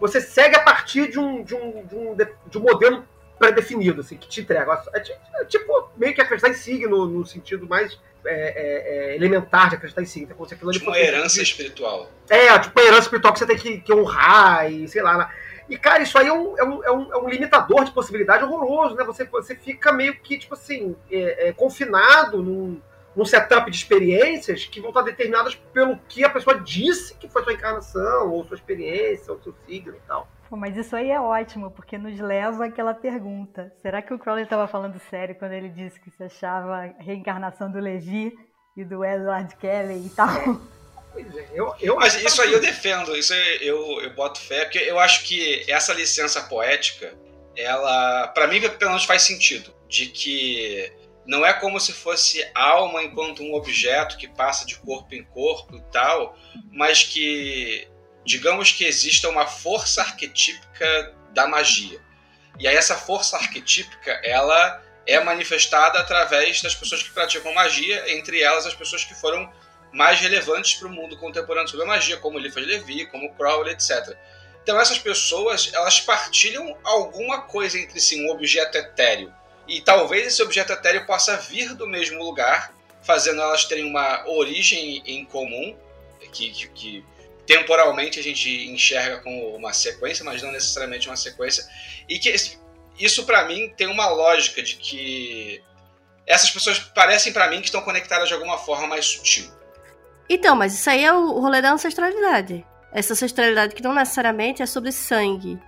você segue a partir de um, de um, de um, de- um modelo pré-definido, assim, que te entrega. É ti- é tipo meio que acreditar em signo, no sentido mais é, é, é, elementar de acreditar em signo. Como se aquilo Tipo uma herança espiritual. É, tipo uma herança espiritual que você tem que, que honrar e sei lá. E, cara, isso aí é um, é um, é um, é um limitador de possibilidade horroroso, né? Você, você fica meio que, tipo assim, é, é, confinado num, num setup de experiências que vão estar determinadas pelo que a pessoa disse que foi sua encarnação, ou sua experiência, ou seu signo e tal. Pô, mas isso aí é ótimo, porque nos leva àquela pergunta. Será que o Crowley estava falando sério quando ele disse que se achava a reencarnação do Levi e do Edward Kelly e tal? Pois é, eu, eu Mas isso aí eu defendo, isso aí eu, eu boto fé, porque eu acho que essa licença poética, ela, pra mim, pelo menos faz sentido. De que não é como se fosse alma enquanto um objeto que passa de corpo em corpo e tal, mas que, digamos que exista uma força arquetípica da magia. E aí essa força arquetípica, ela é manifestada através das pessoas que praticam magia, entre elas as pessoas que foram mais relevantes para o mundo contemporâneo sobre a magia, como Eliphas Levi, como Crowley, etc. Então essas pessoas, elas partilham alguma coisa entre si, um objeto etéreo. E talvez esse objeto etéreo possa vir do mesmo lugar, fazendo elas terem uma origem em comum, que, que, que temporalmente a gente enxerga como uma sequência, mas não necessariamente uma sequência. E que isso para mim tem uma lógica de que essas pessoas parecem para mim que estão conectadas de alguma forma mais sutil. Então, mas isso aí é o rolê da ancestralidade. Essa ancestralidade que não necessariamente é sobre sangue,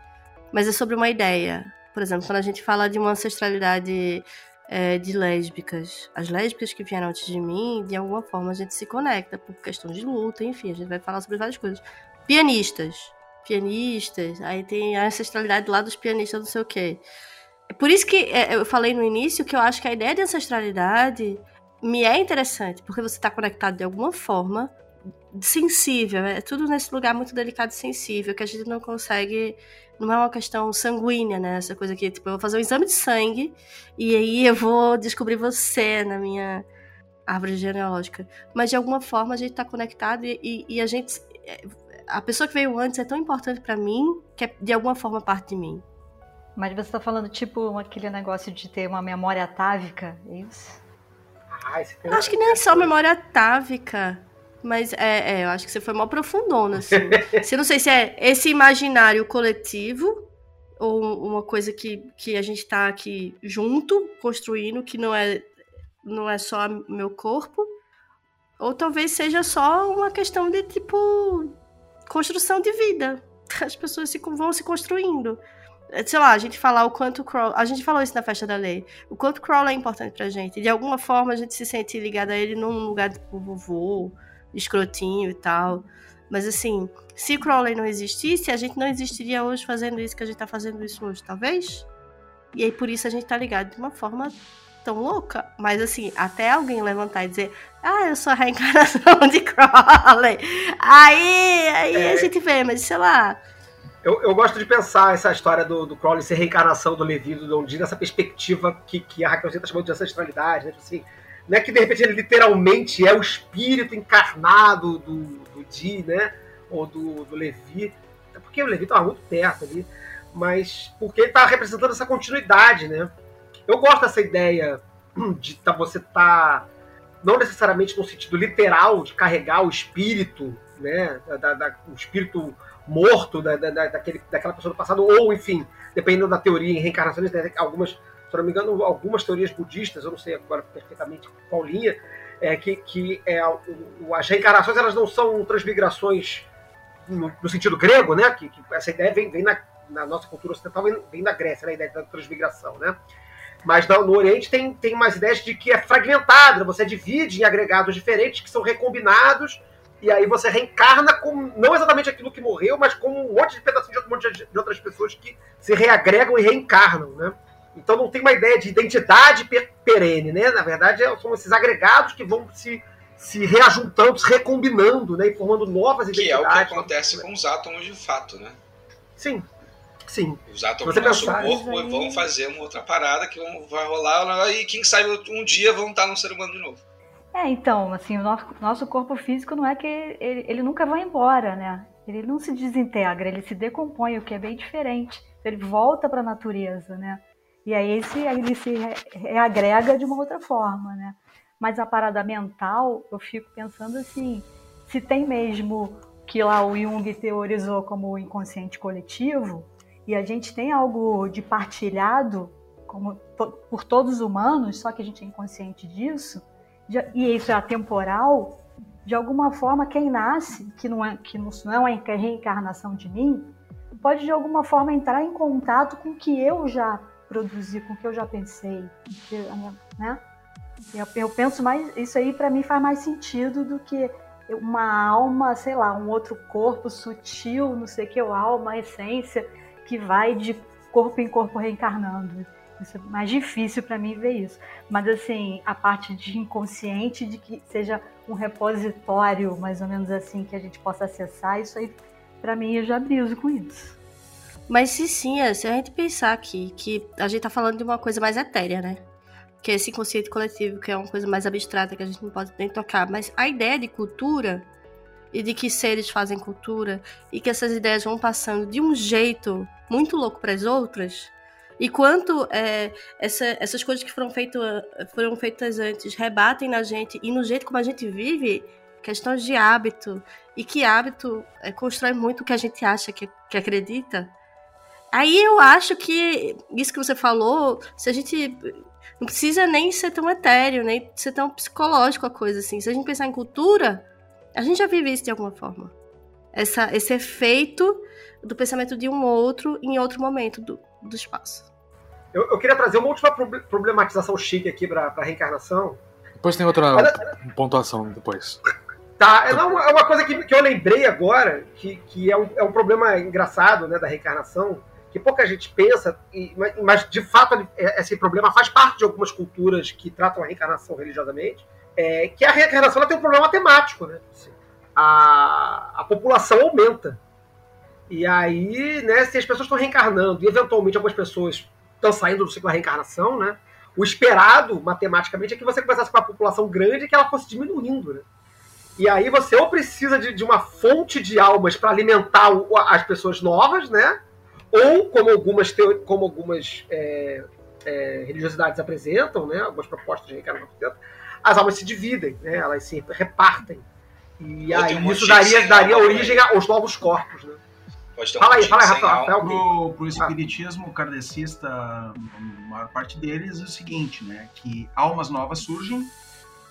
mas é sobre uma ideia. Por exemplo, quando a gente fala de uma ancestralidade é, de lésbicas, as lésbicas que vieram antes de mim, de alguma forma a gente se conecta por questão de luta, enfim, a gente vai falar sobre várias coisas. Pianistas, pianistas, aí tem a ancestralidade lá dos pianistas, não sei o quê. É Por isso que é, eu falei no início que eu acho que a ideia de ancestralidade me é interessante, porque você está conectado de alguma forma sensível, é tudo nesse lugar muito delicado e sensível, que a gente não consegue, não é uma questão sanguínea, né, essa coisa que, tipo, eu vou fazer um exame de sangue, e aí eu vou descobrir você na minha árvore genealógica, mas de alguma forma a gente está conectado e, e- e a gente, a pessoa que veio antes é tão importante para mim, que é de alguma forma parte de mim. Mas você está falando tipo aquele negócio de ter uma memória atávica, é isso? Ah, acho que nem só memória atávica. Mas é, é, eu acho que você foi mal profundona, assim. Eu não sei se é esse imaginário coletivo ou uma coisa que, que a gente tá aqui junto, construindo, que não é, não é só meu corpo. Ou talvez seja só uma questão de, tipo, construção de vida. As pessoas se, vão se construindo. Sei lá, a gente falar o quanto o Crawl. A gente falou isso na festa da lei. O quanto o Crawl é importante pra gente. De alguma forma a gente se sente ligado a ele num lugar tipo vovô, escrotinho e tal. Mas assim, se Crowley não existisse, a gente não existiria hoje fazendo isso que a gente tá fazendo isso hoje, talvez? E aí por isso a gente tá ligado de uma forma tão louca, mas assim, até alguém levantar e dizer, ah, eu sou a reencarnação de Crowley. Aí, aí É. a gente vê, mas sei lá. Eu, eu gosto de pensar essa história do, do Crowley ser reencarnação do Levi, do Don Di, nessa perspectiva que, que a Raquelzinha está chamando de ancestralidade, né? Tipo assim, não é que de repente ele literalmente é o espírito encarnado do, do Di, né? Ou do, do Levi. Porque o Levi estava muito perto ali, mas porque ele está representando essa continuidade, né? Eu gosto dessa ideia de tá, você tá não necessariamente no sentido literal de carregar o espírito, né? Da, da- o espírito morto da, da- daquele, daquela pessoa do passado, ou enfim, dependendo da teoria em reencarnações, né, algumas, se não me engano, algumas teorias budistas, eu não sei agora perfeitamente qual linha, é que, que é, o- as reencarnações elas não são transmigrações no, no sentido grego, né? Que, que essa ideia vem, vem na, na nossa cultura ocidental, vem, vem da Grécia, né, a ideia da transmigração, né? Mas no, Oriente tem, tem umas ideias de que é fragmentado, né? você divide em agregados diferentes que são recombinados e aí você reencarna como não exatamente aquilo que morreu, mas como um monte de pedacinho de outro monte de outras pessoas que se reagregam e reencarnam, né? Então não tem uma ideia de identidade per- perene, né? Na verdade, é- são esses agregados que vão se, se reajuntando, se recombinando, né? E formando novas Que é o identidades. que acontece com os átomos de fato, né? Sim, sim. Os átomos do nosso pensar- corpo aí- vão fazer uma outra parada que vão, vai rolar e quem sabe um dia vão estar num ser humano de novo. É, então, assim, o nosso, nosso corpo físico não é que ele, ele nunca vai embora, né? Ele não se desintegra, ele se decompõe, o que é bem diferente. Ele volta para a natureza, né? E aí esse, ele se re- reagrega de uma outra forma, né? Mas a parada mental, eu fico pensando assim, se tem mesmo que lá o Jung teorizou como o inconsciente coletivo, e a gente tem algo de partilhado como por todos os humanos, só que a gente é inconsciente disso, e isso é atemporal, de alguma forma quem nasce, que não é, que não é uma reencarnação de mim, pode de alguma forma entrar em contato com o que eu já produzi, com o que eu já pensei, que minha- né? Eu, eu penso mais, isso aí para mim faz mais sentido do que uma alma, sei lá, um outro corpo sutil, não sei que, ou alma, essência, que vai de corpo em corpo reencarnando. Isso é mais difícil para mim ver isso. Mas assim, a parte de inconsciente, de que seja um repositório, mais ou menos assim, que a gente possa acessar, isso aí, para mim, eu já briso com isso. Mas se sim, é, se a gente pensar aqui que a gente tá falando de uma coisa mais etérea, né? Que é esse inconsciente coletivo, que é uma coisa mais abstrata que a gente não pode nem tocar. Mas a ideia de cultura e de que seres fazem cultura e que essas ideias vão passando de um jeito muito louco para as outras. E quanto é, essa- essas coisas que foram, feito, foram feitas antes rebatem na gente e no jeito como a gente vive, questões de hábito, e que hábito é, constrói muito o que a gente acha que, que acredita. Aí eu acho que isso que você falou, se a gente. Não precisa nem ser tão etéreo, nem ser tão psicológico a coisa assim. Se a gente pensar em cultura, a gente já vive isso de alguma forma. Essa, esse efeito do pensamento de um outro em outro momento do, do espaço. Eu, eu queria trazer uma última proble- problematização chique aqui para a reencarnação. Depois tem outra Olha- pontuação depois. Tá, é, é uma coisa que, que eu lembrei agora, que, que é, um, é um problema engraçado né, da reencarnação, que pouca gente pensa, e- mas, de fato é- esse problema faz parte de algumas culturas que tratam a reencarnação religiosamente, é, que a reencarnação tem um problema temático. Né? Assim, a, a população aumenta. E aí, né, se as pessoas estão reencarnando e eventualmente algumas pessoas estão saindo do ciclo da reencarnação, né, o esperado, matematicamente, é que você começasse com uma população grande e que ela fosse diminuindo. Né? E aí você ou precisa de, de uma fonte de almas para alimentar as pessoas novas, né? Ou, como algumas, como algumas é, é, religiosidades apresentam, né? Algumas propostas de reencarnação apresentam, as almas se dividem, né? Elas se repartem. E aí um isso daria, daria alma origem aos novos corpos, né? Um Fala aí, fala aí, Rafael. Rafael. Pro, pro espiritismo kardecista, a maior parte deles é o seguinte, né? Que almas novas surgem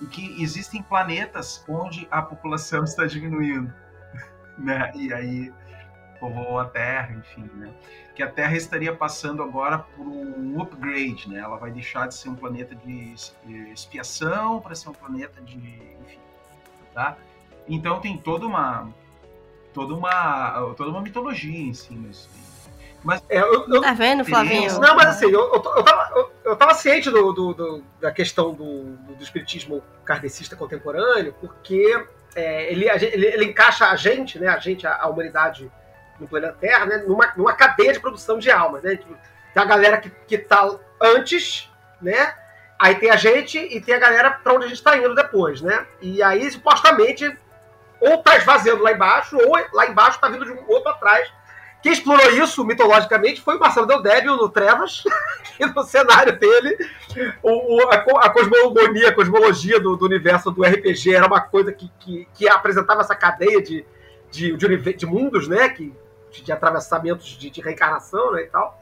e que existem planetas onde a população está diminuindo, né? E aí povoam a Terra, enfim, né? Que a Terra estaria passando agora por um upgrade, né? Ela vai deixar de ser um planeta de expiação para ser um planeta de, enfim, tá? Então tem toda uma toda uma toda uma mitologia em cima disso. aí. É, eu, eu- Tá vendo, Flavinho? Não, mas assim, eu, eu, eu tava, eu, eu tava ciente do, do- do- da questão do, do, do espiritismo kardecista contemporâneo, porque é, ele, gente- ele, ele encaixa a gente, né, a gente, a, a humanidade no planeta Terra, né, numa, numa cadeia de produção de almas, né? Tipo, Tem a galera que, que tá antes, né? Aí tem a gente e tem a galera pra onde a gente tá indo depois, né? E aí, supostamente, ou tá esvaziando lá embaixo, ou lá embaixo tá vindo de um outro atrás. Quem explorou isso mitologicamente foi o Marcelo Del Débio no Trevas, que no cenário dele, o, o- a, a cosmogonia, a cosmologia do, do universo do RPG era uma coisa que, que, que apresentava essa cadeia de, de, de, de mundos, né? Que, de, de atravessamentos de, de reencarnação né, e tal.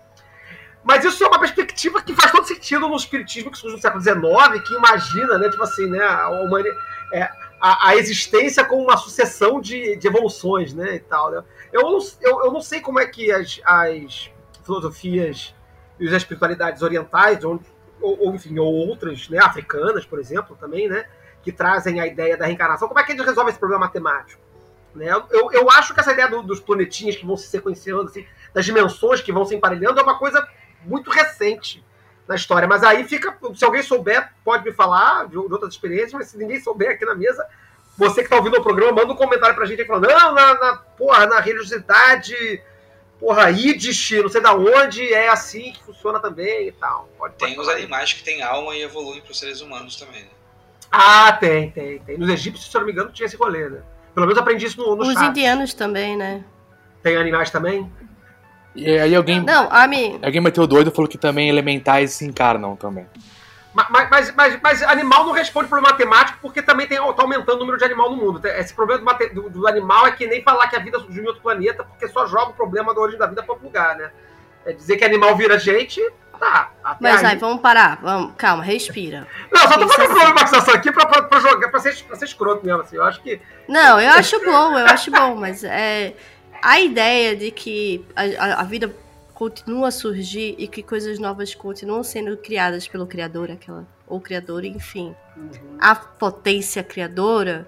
Mas isso é uma perspectiva que faz todo sentido no espiritismo que surge no século XIX, que imagina, né, tipo assim, né, a, é, a, a existência como uma sucessão de, de evoluções, né, e tal. Né? Eu, não, eu, eu não sei como é que as, as filosofias e as espiritualidades orientais, ou, ou, ou, enfim, ou outras, né, africanas, por exemplo, também, né, que trazem a ideia da reencarnação, como é que eles resolvem esse problema matemático? Né? Eu, eu acho que essa ideia do- dos planetinhas que vão se sequenciando, assim, das dimensões que vão se emparelhando, é uma coisa muito recente na história. Mas aí fica. Se alguém souber, pode me falar de, outras experiências, mas se ninguém souber aqui na mesa, você que está ouvindo o programa, manda um comentário pra gente aí falando, não, na, na, porra, na religiosidade, porra, Yiddish, não sei da onde, é assim que funciona também e tal. Pode, pode Tem os animais que têm alma e evoluem para os seres humanos também. Né? Ah, tem, tem, tem. Nos egípcios, se eu não me engano, tinha esse rolê, né? Pelo menos aprendi isso no, no Os indianos também, né? Tem animais também? E aí alguém, Não, a mim. alguém meteu doido e falou que também elementais se encarnam também. Ma- ma- Mas, mas, mas, animal não responde por matemático porque também tem, tá aumentando o número de animal no mundo. Esse problema do, do- do animal é que nem falar que a vida surgiu em outro planeta porque só joga o problema da origem da vida para outro lugar, né? É dizer que animal vira gente, tá. Mas aí. vamos parar. Vamos, calma, respira. Não, só tô fazendo assim. problematização aqui pra, pra, pra jogar, pra ser, pra ser escroto mesmo, assim. Eu acho que. Não, eu acho bom, eu acho bom, mas é a ideia de que a, a- vida continua a surgir e que coisas novas continuam sendo criadas pelo criador, aquela ou criador, enfim, a potência criadora,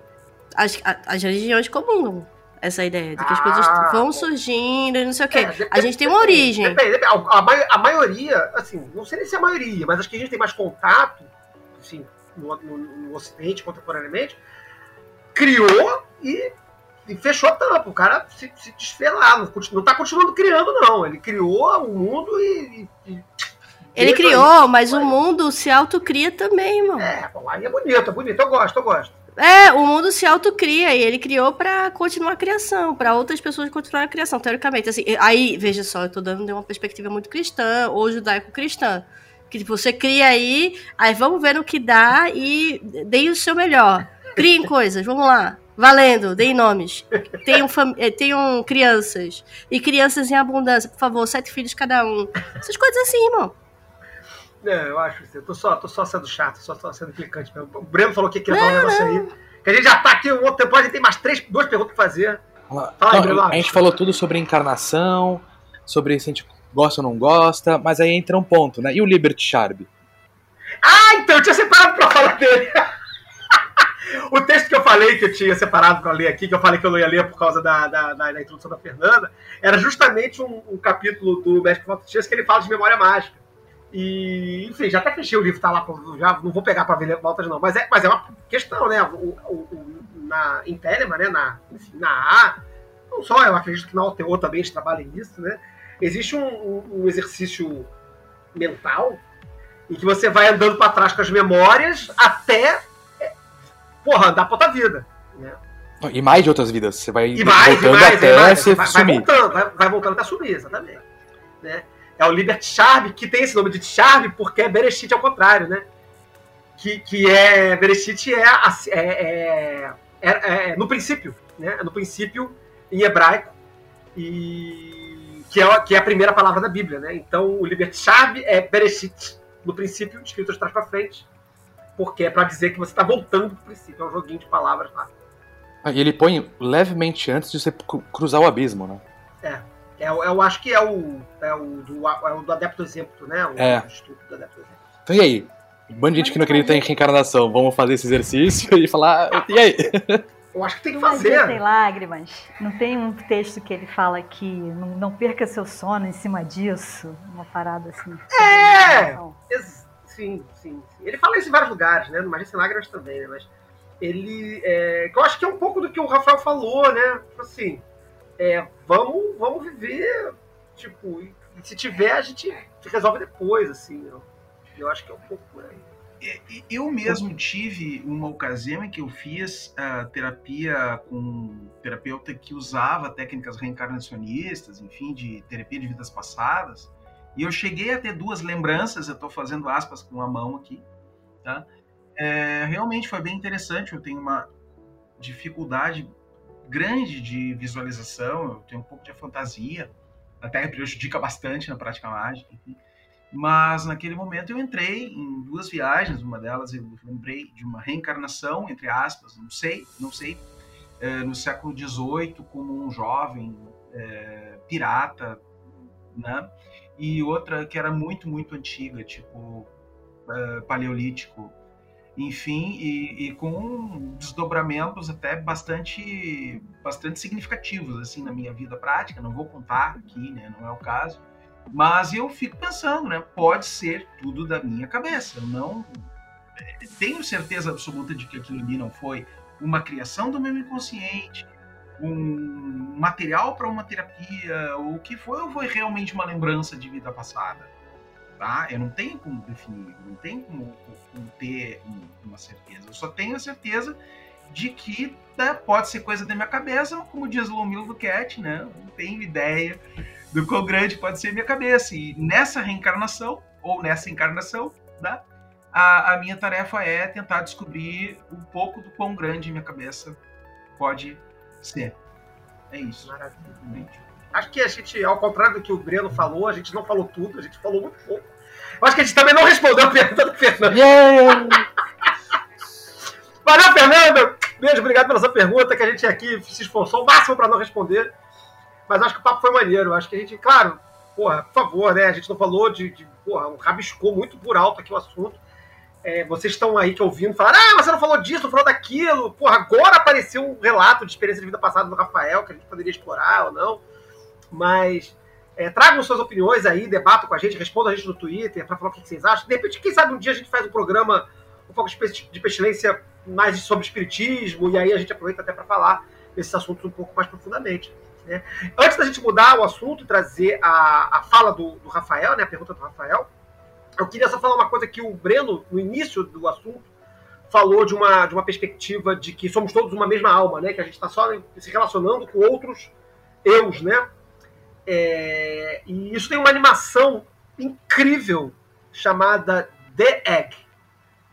as, as religiões comungam essa ideia de que as coisas Ah, vão surgindo e não sei o quê. É, depende- a gente tem uma origem. Depende, depende. A, a a maioria, assim, não sei nem se é a maioria, mas acho que a gente tem mais contato, assim, no, no- no Ocidente contemporaneamente, criou e, e fechou a tampa. O cara se, se não, tá continuando criando, não. Ele criou o mundo e. e- e- Ele criou, mas o mundo se autocria também, irmão. aí. É, bom, aí é bonito, é bonito. Eu gosto, eu gosto. É, o mundo se autocria e ele criou pra continuar a criação, pra outras pessoas continuarem a criação, teoricamente. Assim, aí, veja só, eu tô dando uma perspectiva muito cristã ou judaico-cristã. Que tipo, você cria aí, aí vamos ver no que dá e deem o seu melhor. Criem coisas, vamos lá. Valendo, deem nomes. Tenham, eh, tenham crianças. E crianças em abundância, por favor, sete filhos cada um. Essas coisas assim, irmão. É, eu acho que eu tô só, tô só sendo chato, só, só sendo implicante mesmo. O Breno falou que queria falar um negócio aí. Que a gente já tá aqui um outro tempo, a gente tem mais três, duas perguntas pra fazer. Fala aí, Breno. a gente falou tudo sobre encarnação, sobre se a gente gosta ou não gosta, mas aí entra um ponto, né? E o Liberty Sharp? Ah, então eu tinha separado pra falar dele. o texto que eu falei que eu tinha separado pra ler aqui, que eu falei que eu não ia ler por causa da, da, da- da introdução da Fernanda, era justamente um, um capítulo do Médico Fantastia que ele fala de memória mágica. E, enfim, já até fechei o livro, tá lá, já não vou pegar pra ver voltas não, mas é, mas é uma questão, né? O, o- o- na, em Telema, né? Na, enfim, na A, não só, eu acredito que na OTO também eles trabalhem nisso, né? Existe um, um- um exercício mental em que você vai andando pra trás com as memórias até, é, porra, andar pra outra vida. Né? E mais de outras vidas. Você vai E mais, e voltando mais, até e mais. você Vai, vai sumir. voltando, vai, vai voltando até sumir, exatamente. Né? É o Liberty Charm, que tem esse nome de Charm porque é Bereshit ao contrário, né? Que, que é. Bereshit é, a- é, é- é- é no princípio, né? É no princípio em hebraico. E. Que é, a- que é a primeira palavra da Bíblia, né? Então o Liberty Charm é Bereshit, no princípio, escrito de trás pra frente. Porque é pra dizer que você tá voltando pro princípio. É um joguinho de palavras lá. Ah, E ele põe levemente antes de você cru- cruzar o abismo, né? É, o- eu acho que é o, é o, do, é o do Adepto Exemplo, né? O É. estudo do Adepto Exemplo. Então e aí? Um bando de gente que não acredita em reencarnação, vamos fazer esse exercício e falar. "Ah, E aí? Eu acho que tem que fazer. tem lágrimas. Não tem um texto que ele fala que não, não perca seu sono em cima disso? Uma parada assim. É! Ex- Sim, sim, sim. Ele fala isso em vários lugares, né? No Magia Sem Lágrimas também, né? Mas ele. É, eu acho que é um pouco do que o Rafael falou, né? Tipo assim, é, vamos, vamos viver, tipo, e, e se tiver, a gente resolve depois, assim. Eu, eu acho que é um pouco por aí. Eu mesmo tive uma ocasião em que eu fiz ah, terapia com um terapeuta que usava técnicas reencarnacionistas, enfim, de terapia de vidas passadas. E eu cheguei a ter duas lembranças, eu estou fazendo aspas com a mão aqui, tá? É, realmente foi bem interessante, eu tenho uma dificuldade grande de visualização, eu tenho um pouco de fantasia, até prejudica bastante na prática mágica. Mas naquele momento eu entrei em duas viagens, uma delas eu lembrei de uma reencarnação, entre aspas, não sei, não sei, eh, no século XVIII como um jovem eh, pirata, né? E outra que era muito, muito antiga, tipo eh, paleolítico, enfim, e, e com desdobramentos até bastante, bastante significativos assim na minha vida prática. Não vou contar aqui, né? Não é o caso. Mas eu fico pensando, né? Pode ser tudo da minha cabeça. Eu não tenho certeza absoluta de que aquilo ali não foi uma criação do meu inconsciente, um material para uma terapia, o que foi ou foi realmente uma lembrança de vida passada. Tá? Eu não tenho como definir, não tenho como, como ter um- uma certeza. Eu só tenho a certeza de que né, pode ser coisa da minha cabeça, como diz Lomil do Cat, né? Não tenho ideia do quão grande pode ser minha cabeça. E nessa reencarnação, ou nessa encarnação, né, a, a minha tarefa é tentar descobrir um pouco do quão grande minha cabeça pode ser. É isso. Maravilha. Acho que a gente, ao contrário do que o Breno falou, a gente não falou tudo, a gente falou muito pouco. Eu acho que a gente também não respondeu a pergunta do Fernando. Valeu, Fernando! Beijo, obrigado pela sua pergunta, que a gente aqui se esforçou ao máximo para não responder. Mas acho que o papo foi maneiro. Acho que a gente, claro, porra, por favor, né? A gente não falou de. de porra, um rabiscou muito por alto aqui o assunto. É, vocês estão aí que ouvindo falar, ah, mas você não falou disso, não falou daquilo. Porra, agora apareceu um relato de experiência de vida passada do Rafael, que a gente poderia explorar ou não. Mas é, tragam suas opiniões aí, debatam com a gente, respondam a gente no Twitter para falar o que vocês acham. De repente, quem sabe um dia a gente faz um programa, um foco de pe- de pestilência mais sobre espiritismo, e aí a gente aproveita até para falar desses assuntos um pouco mais profundamente. né? Antes da gente mudar o assunto e trazer a, a fala do, do Rafael, né, a pergunta do Rafael, eu queria só falar uma coisa que o Breno, no início do assunto, falou de uma, de uma perspectiva de que somos todos uma mesma alma, né? Que a gente está só se relacionando com outros eus, né? É, e isso tem uma animação incrível chamada The Egg.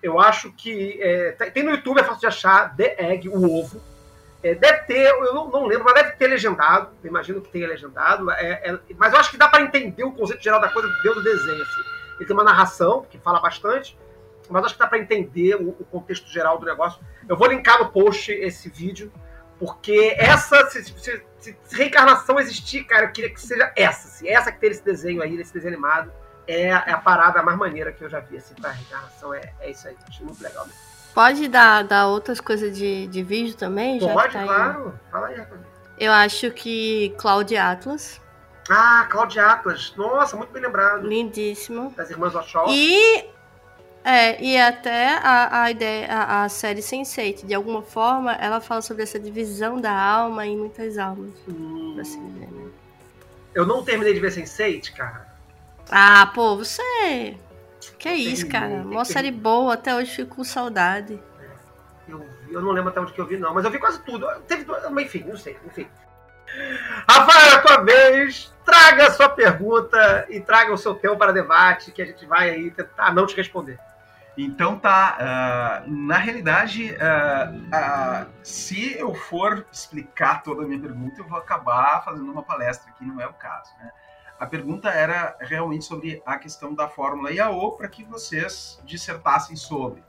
Eu acho que é, tem no YouTube, é fácil de achar The Egg, o ovo. É, deve ter, eu não, não lembro, mas deve ter legendado. Eu imagino que tenha legendado. É, é, mas eu acho que dá para entender o conceito geral da coisa dentro do desenho. Assim. Ele tem uma narração que fala bastante, mas acho que dá para entender o, o contexto geral do negócio. Eu vou linkar no post esse vídeo, porque essa, se, se- se- se reencarnação existir, cara, eu queria que seja essa. Se essa que tem esse desenho aí, esse desenho animado, é, a- é a parada mais maneira que eu já vi assim, pra reencarnação. É, é isso aí, acho muito legal mesmo. Pode dar, dar outras coisas de, de vídeo também? Pode, tá aí? claro. Fala aí, rapaz. Eu acho que Cloud Atlas. Ah, Cláudia Atlas. Nossa, muito bem lembrado. Lindíssimo. Das irmãs Oxó. E é, e até a, a ideia, a, a série Sense8, de alguma forma, ela fala sobre essa divisão da alma em muitas almas. Hum. assim dizer, né? Eu não terminei de ver Sense8, cara. Ah, pô, você. Que é isso, cara? que série boa, até hoje fico com saudade. Eu, vi- eu não lembro até onde que eu vi, não, mas eu vi quase tudo. Teve, mas enfim, não sei, enfim. Rafael, é a tua vez. Traga a sua pergunta e traga o seu tema para debate, que a gente vai aí tentar não te responder. Então tá, ah, na realidade, ah, ah, se eu for explicar toda a minha pergunta, eu vou acabar fazendo uma palestra aqui, não é o caso. Né? A pergunta era realmente sobre a questão da fórmula IAO para que vocês dissertassem sobre.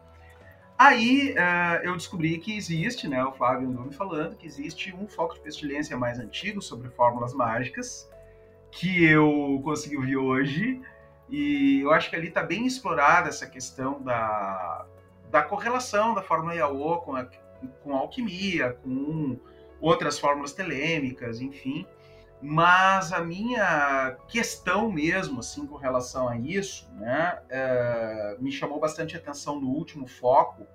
Aí ah, eu descobri que existe, né, o Flávio andou me falando, que existe um foco de pestilência mais antigo sobre fórmulas mágicas, que eu consegui ouvir hoje, e eu acho que ali está bem explorada essa questão da, da correlação da fórmula IAO com a, com alquimia, com outras fórmulas telêmicas, enfim. Mas a minha questão mesmo, assim, com relação a isso, né, é, me chamou bastante atenção no último foco,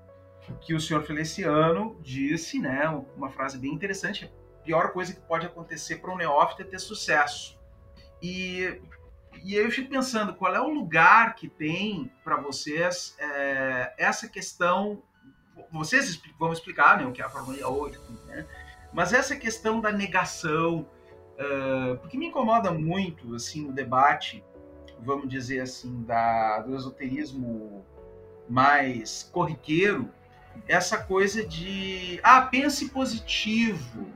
que o senhor Feliciano disse, né, uma frase bem interessante, a pior coisa que pode acontecer para um neófito é ter sucesso. E, e eu fico pensando, qual é o lugar que tem para vocês é, essa questão, vocês vão explicar né, o que é a Fórmula 8, né, mas essa questão da negação, uh, porque me incomoda muito, assim, no debate, vamos dizer assim, da, do esoterismo mais corriqueiro, essa coisa de, ah, pense positivo,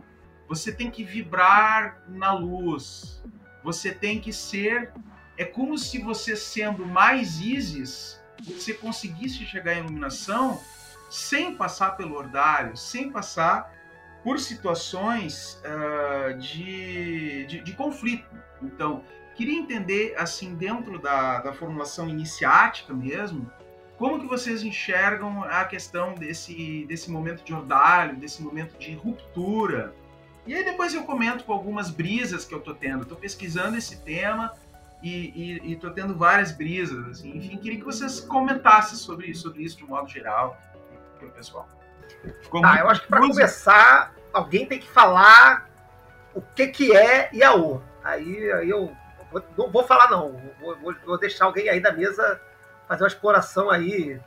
você tem que vibrar na luz, você tem que ser, é como se você sendo mais Isis, você conseguisse chegar à iluminação sem passar pelo ordário, sem passar por situações uh, de, de, de, conflito. Então, queria entender, assim, dentro da, da formulação iniciática mesmo, como que vocês enxergam a questão desse, desse momento de ordalho, desse momento de ruptura? E aí depois eu comento com algumas brisas que eu tô tendo. Estou pesquisando esse tema e, e, e tô tendo várias brisas. Assim. Enfim, queria que vocês comentassem sobre, sobre isso de um modo geral, para o pessoal. Ficou tá, eu acho que para começar, alguém tem que falar o que, que é Iaô. Aí, aí eu vou, não vou falar, não. Vou, vou, vou, deixar alguém aí da mesa fazer uma exploração aí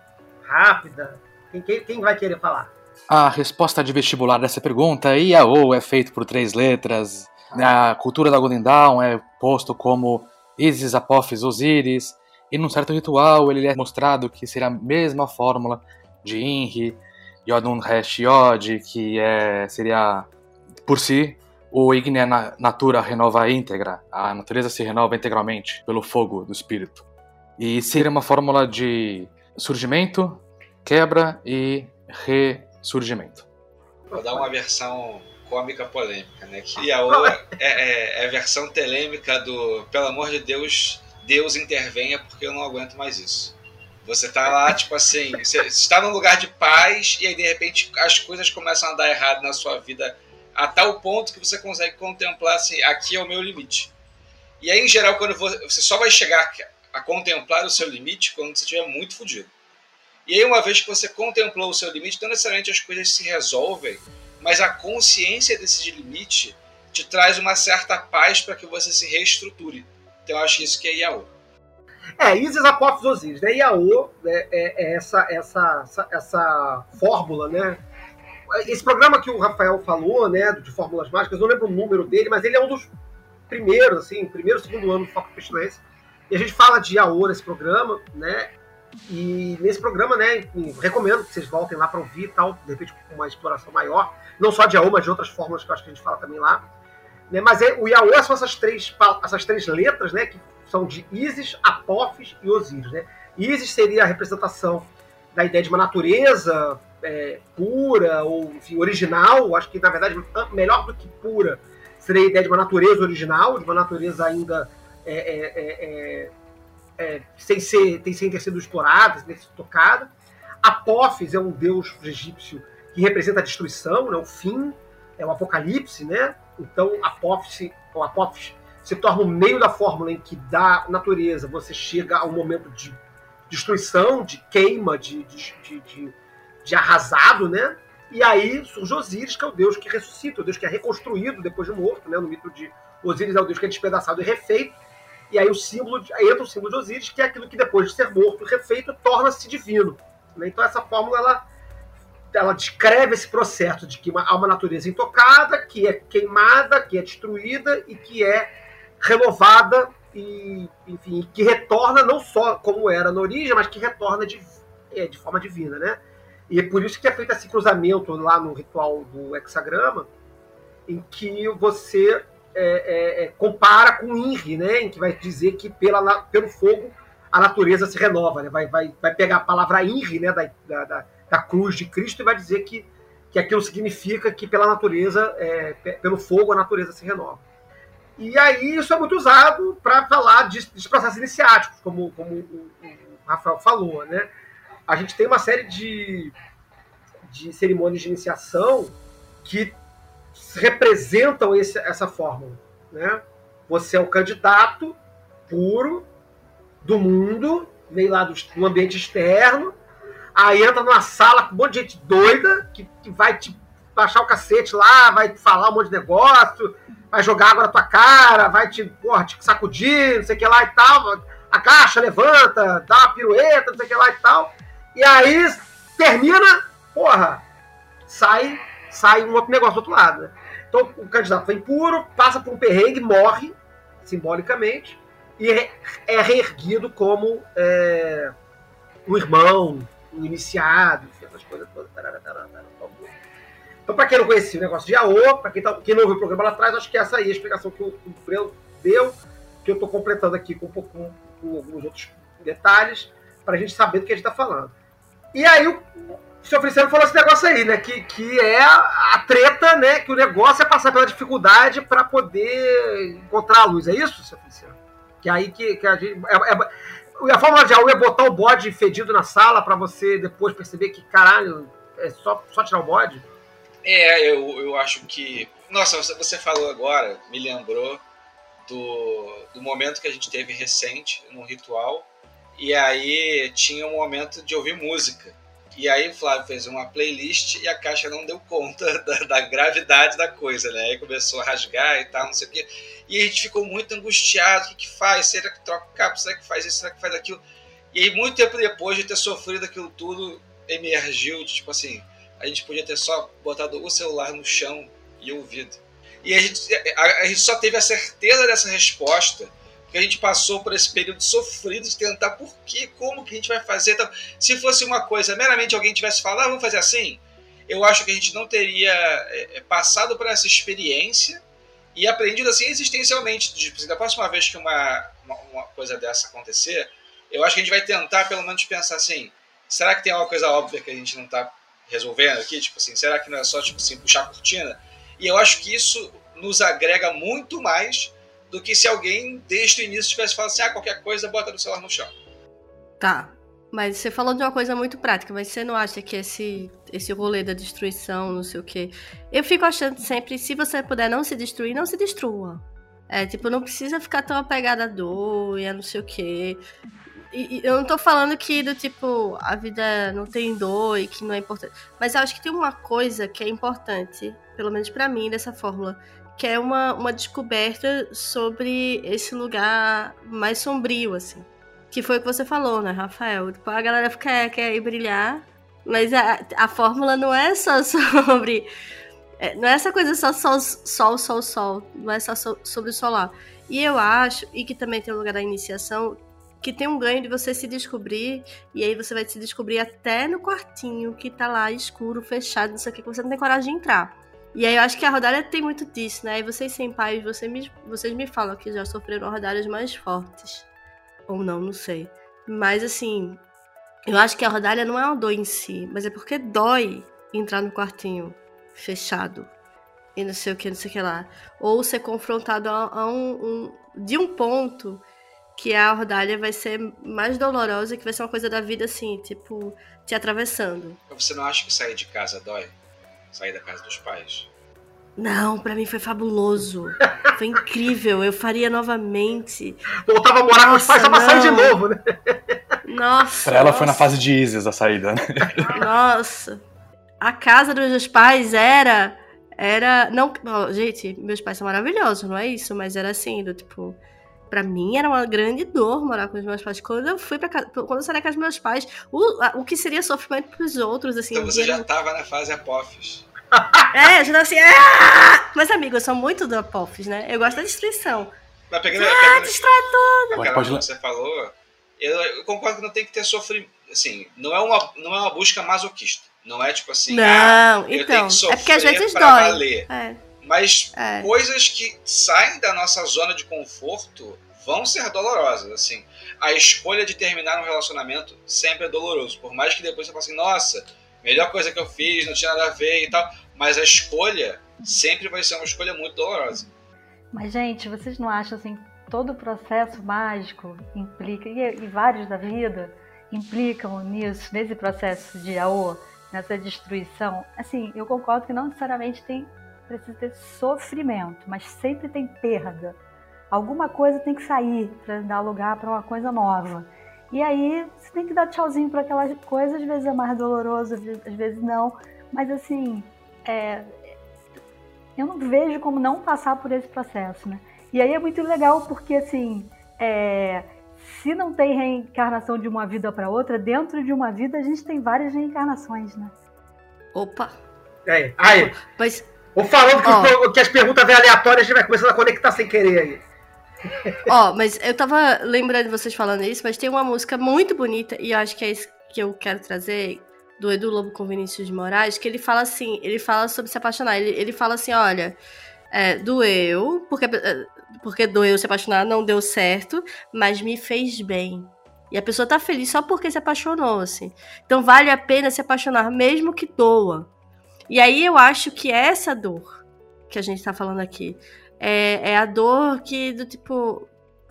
rápida. Quem, quem, quem vai querer falar? A resposta de vestibular dessa pergunta, Iaô é feito por três letras. A cultura da Golden Dawn é posto como Isis, Apophis, Osíris. E num certo ritual ele é mostrado que seria a mesma fórmula de Inri, Yodun Hash Yod, que é, seria por si o Ignea Natura renova íntegra, a natureza se renova integralmente pelo fogo do espírito. E seria uma fórmula de surgimento, quebra e ressurgimento. Vou dar uma versão cômica polêmica, né? Que Yaô é, é, é a versão telêmica do pelo amor de Deus, Deus intervenha porque eu não aguento mais isso. Você tá lá, tipo assim, você está num lugar de paz e aí de repente as coisas começam a dar errado na sua vida a tal ponto que você consegue contemplar assim, aqui é o meu limite. E aí, em geral, quando você só vai chegar a contemplar o seu limite quando você estiver muito fodido. E aí, uma vez que você contemplou o seu limite, não necessariamente as coisas se resolvem, mas a consciência desse limite te traz uma certa paz para que você se reestruture. Então, eu acho isso que é Yaô. É, Isis Apophis Osíris, né? Iaô é, é, é essa, essa, essa, essa fórmula, né? Esse programa que o Rafael falou, né, de fórmulas mágicas, eu não lembro o número dele, mas ele é um dos primeiros, assim, primeiro, segundo ano do Foco Pestilência. E a gente fala de Iaô nesse programa, né? E nesse programa, né, recomendo que vocês voltem lá para ouvir e tal, de repente com uma exploração maior, não só de Iaô, mas de outras fórmulas que eu acho que a gente fala também lá. Né, mas é, o Iaô são essas três, essas três letras, né, que são de Isis, Apophis e Osíris. Né? Isis seria a representação da ideia de uma natureza é, pura ou enfim, original. Acho que, na verdade, melhor do que pura seria a ideia de uma natureza original, de uma natureza ainda é, é, é, é, é sem, ser, sem ter sido explorada, sem ter sido tocada. Apophis é um deus egípcio que representa a destruição, né, o fim, é o apocalipse, né? Então, Apophis, ou Apophis se torna o meio da fórmula em que da natureza você chega a um momento de destruição, de queima, de, de, de, de arrasado, né? E aí surge Osíris, que é o deus que ressuscita, o deus que é reconstruído depois de morto, né? No mito de Osíris é o deus que é despedaçado e refeito. E aí o símbolo, aí entra o símbolo de Osíris, que é aquilo que depois de ser morto e refeito torna-se divino. Né? Então essa fórmula ela, ela descreve esse processo de que uma, há uma natureza intocada, que é queimada, que é destruída e que é renovada e, enfim, que retorna não só como era na origem, mas que retorna de, é, de forma divina, né? E é por isso que é feito esse cruzamento lá no ritual do hexagrama, em que você é, é, é compara com Inri, né? Em que vai dizer que pela, pelo fogo a natureza se renova, né? Vai, vai, vai pegar a palavra Inri, né? Da, da, da cruz de Cristo e vai dizer que, que aquilo significa que pela natureza, é, pelo fogo a natureza se renova. E aí isso é muito usado para falar de, de, processos iniciáticos, como, como o, o, Rafael falou, né? A gente tem uma série de, de cerimônias de iniciação que representam esse, essa fórmula. Né? Você é o candidato puro do mundo, veio lá do, do ambiente externo, aí entra numa sala com um monte de gente doida que, que vai te baixar o cacete lá, vai falar um monte de negócio, vai jogar água na tua cara, vai te, porra, te sacudir, não sei o que lá e tal. A caixa levanta, dá uma pirueta, não sei o que lá e tal. E aí termina, porra, sai, sai um outro negócio do outro lado. Né? Então o candidato vem puro, passa por um perrengue, morre, simbolicamente, e é reerguido como é, um irmão, um iniciado, essas coisas todas. Tarara, tarara. Então, para quem não conhecia o negócio de AO, para quem, tá, quem não ouviu o programa lá atrás, acho que essa aí é a explicação que o, Breno deu, que eu estou completando aqui com, com, com, alguns outros detalhes, para a gente saber do que a gente está falando. E aí o, o senhor Feliciano falou esse negócio aí, né? Que, que é a, treta, né? Que o negócio é passar pela dificuldade para poder encontrar a luz. É isso, senhor Feliciano? Que aí que, que a gente. É, é, a fórmula de AU é botar o bode fedido na sala para você depois perceber que, caralho, é só, só tirar o bode? É, eu, eu acho que. Nossa, você falou agora, me lembrou do, do momento que a gente teve recente no ritual. E aí tinha um momento de ouvir música. E aí o Flávio fez uma playlist e a caixa não deu conta da, da, gravidade da coisa, né? Aí começou a rasgar e tal, não sei o quê. E a gente ficou muito angustiado. O que, que faz? Será que troca o cabo? Será que faz isso? Será que faz aquilo? E aí, muito tempo depois de ter sofrido aquilo tudo, emergiu tipo assim: a gente podia ter só botado o celular no chão e ouvido. E a gente, a, a gente só teve a certeza dessa resposta porque a gente passou por esse período sofrido de tentar por quê, como que a gente vai fazer. Então, se fosse uma coisa, meramente alguém tivesse falado, ah, vamos fazer assim, eu acho que a gente não teria é, é passado por essa experiência e aprendido assim existencialmente. Tipo, da próxima vez que uma, uma, uma, coisa dessa acontecer, eu acho que a gente vai tentar pelo menos pensar assim, será que tem alguma coisa óbvia que a gente não está resolvendo aqui, tipo assim, será que não é só tipo assim, puxar a cortina? E eu acho que isso nos agrega muito mais do que se alguém desde o início tivesse falado assim, ah, qualquer coisa bota no celular no chão. Tá. Mas você falou de uma coisa muito prática, mas você não acha que esse, esse rolê da destruição, não sei o quê. Eu fico achando sempre, se você puder não se destruir, não se destrua. É, tipo, não precisa ficar tão apegada à dor e a não sei o quê. E, eu não tô falando que do tipo, a vida não tem dor e que não é importante. Mas eu acho que tem uma coisa que é importante, pelo menos para mim, dessa fórmula, que é uma, uma descoberta sobre esse lugar mais sombrio, assim. Que foi o que você falou, né, Rafael? Tipo, a galera quer, quer ir brilhar, mas a, a fórmula não é só sobre. É, não é essa coisa só sol, sol, sol, sol. Não é só sobre o solar. E eu acho, e que também tem o lugar da iniciação, que tem um ganho de você se descobrir, e aí você vai se descobrir até no quartinho que tá lá escuro, fechado, não sei o que, que você não tem coragem de entrar. E aí eu acho que a rodada tem muito disso, né? E vocês sem pais, vocês me, vocês me falam que já sofreram rodadas mais fortes. Ou não, não sei. Mas assim, eu acho que a rodalha não é uma dor em si, mas é porque dói entrar no quartinho fechado. E não sei o que, não sei o que lá. Ou ser confrontado a, a um, um, de um ponto que a ordalha vai ser mais dolorosa, que vai ser uma coisa da vida assim, tipo, te atravessando. Você não acha que sair de casa dói? Sair da casa dos pais? Não, para mim foi fabuloso. Foi incrível. Eu faria novamente. Voltava a morar Nossa, com os pais só pra sair de novo, né? Nossa. Pra ela nossa. foi na fase de Isis a saída, né? Nossa. A casa dos meus pais era. Era. Não. gente, meus pais são maravilhosos, não é isso? Mas era assim, do tipo para mim era uma grande dor morar com os meus pais. Quando eu fui para casa, quando eu saí da casa dos meus pais, o, o que seria sofrimento pros outros, assim. Então você já tava na fase apófis. É, já tava assim, ah! mas amigos, eu sou muito do apófis, né? Eu gosto da destruição. Mas pegando, ah, pegando, destrói tudo. Aquela pode... que você falou, eu, eu, concordo que não tem que ter sofrimento, assim, não é uma, não é uma busca masoquista. Não é tipo assim, não, ah, então, eu tenho que sofrer é porque às vezes dói. valer. É. Mas É. coisas que saem da nossa zona de conforto vão ser dolorosas, assim. A escolha de terminar um relacionamento sempre é doloroso, por mais que depois você fale assim, nossa, melhor coisa que eu fiz, não tinha nada a ver e tal, mas a escolha sempre vai ser uma escolha muito dolorosa. Mas, gente, vocês não acham assim, todo o processo mágico implica, e, e vários da vida implicam nisso, nesse processo de AO, nessa destruição, assim, eu concordo que não necessariamente tem precisa ter sofrimento, mas sempre tem perda. Alguma coisa tem que sair para dar lugar para uma coisa nova. E aí você tem que dar tchauzinho para aquela coisa, às vezes é mais doloroso, às vezes não. Mas assim, é, eu não vejo como não passar por esse processo, né? E aí é muito legal porque assim, é, se não tem reencarnação de uma vida para outra, dentro de uma vida a gente tem várias reencarnações, né? Opa! Aí, aí. Mas, Ou falando que, que as perguntas vêm aleatórias, a gente vai começando a conectar sem querer aí. ó, mas eu tava lembrando de vocês falando isso, mas tem uma música muito bonita, e eu acho que é isso que eu quero trazer, do Edu Lobo com Vinícius de Moraes, que ele fala assim, ele fala sobre se apaixonar. Ele, ele fala assim, olha, é, doeu, porque, é, porque doeu se apaixonar, não deu certo, mas me fez bem. E a pessoa tá feliz só porque se apaixonou, assim. Então vale a pena se apaixonar, mesmo que doa. E aí eu acho que essa dor que a gente tá falando aqui é, é a dor que, do tipo.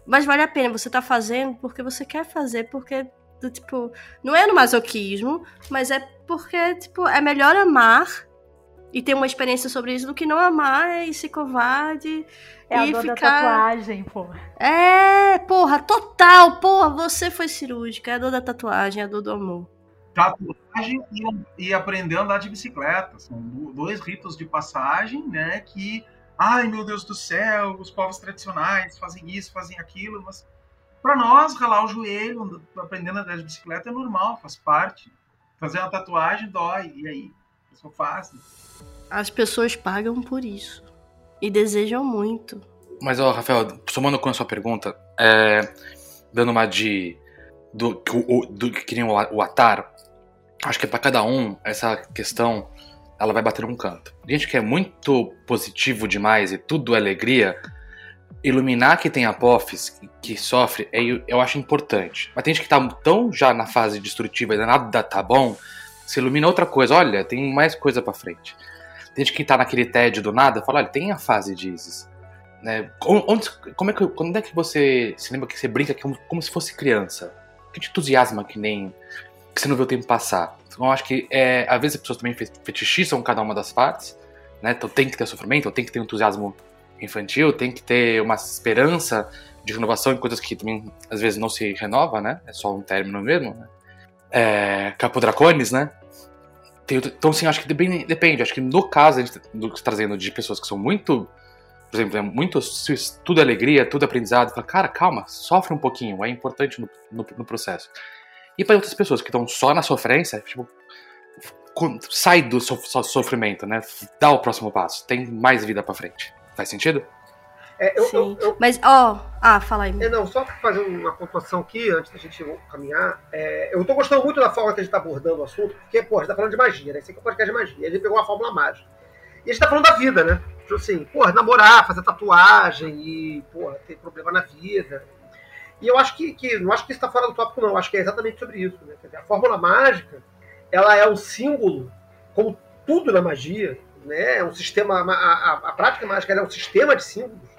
Mas vale a pena, você tá fazendo porque você quer fazer, porque, do tipo. Não é no masoquismo, mas é porque, tipo, é melhor amar e ter uma experiência sobre isso do que não amar e ser covarde É a e dor da ficar. tatuagem, pô. É, porra, total, porra, você foi cirúrgica, é a dor da tatuagem, é a dor do amor. Tatuagem e, e aprender a andar de bicicleta. São do- dois ritos de passagem, né? Que, ai meu Deus do céu, os povos tradicionais fazem isso, fazem aquilo, mas para nós, ralar o joelho, aprendendo a andar de bicicleta é normal, faz parte. Fazer uma tatuagem dói, e aí? A pessoa faz. As pessoas pagam por isso. E desejam muito. Mas, ó, Rafael, somando com a sua pergunta, é, dando uma de. Do, que o- o- do, que nem o, o Atar, acho que pra cada um, essa questão ela vai bater um canto. Gente que é muito positivo demais e tudo é alegria, iluminar que tem apófis, que, sofre, é, eu acho importante. Mas tem gente que tá tão já na fase destrutiva e nada tá bom, se ilumina outra coisa. Olha, tem mais coisa pra frente. Tem gente que tá naquele tédio do nada, fala, olha, tem a fase de Isis né? Onde, como é que, quando é que você se lembra que você brinca como, como se fosse criança? Que te entusiasma que nem que você não vê o tempo passar. Então eu acho que é, às vezes as pessoas também fe- fetichizam cada uma das partes, né? Então tem que ter sofrimento, tem que ter entusiasmo infantil, tem que ter uma esperança de renovação em coisas que também às vezes não se renova, né? É só um término mesmo, né? É, Capo Dracones, né? Tem então, sim, acho que depende, depende. Acho que no caso, a gente tá do que tá trazendo de pessoas que são muito por exemplo, é muito tudo alegria, tudo aprendizado. Fala, cara, calma, sofre um pouquinho, é importante no, no, no processo. E para outras pessoas que estão só na sofrência, tipo, com- sai do so- so- sofrimento, né? Dá o próximo passo, tem mais vida pra frente. Faz sentido? É, eu, Sim. eu- eu- Mas, ó. Ah, fala aí. é, não, só pra fazer uma pontuação aqui, antes da gente caminhar. é, eu tô gostando muito da forma que a gente tá abordando o assunto, porque, pô, a gente tá falando de magia, né? Esse aqui é um podcast de magia. A gente pegou uma fórmula mágica. E a gente tá falando da vida, né? Tipo assim, porra, namorar, fazer tatuagem e, porra, ter problema na vida. E eu acho que, que não acho que isso tá fora do tópico, não. Acho que é exatamente sobre isso, né? Dizer, a fórmula mágica, ela é um símbolo, como tudo na magia, né? É um sistema, a, a- a prática mágica é um sistema de símbolos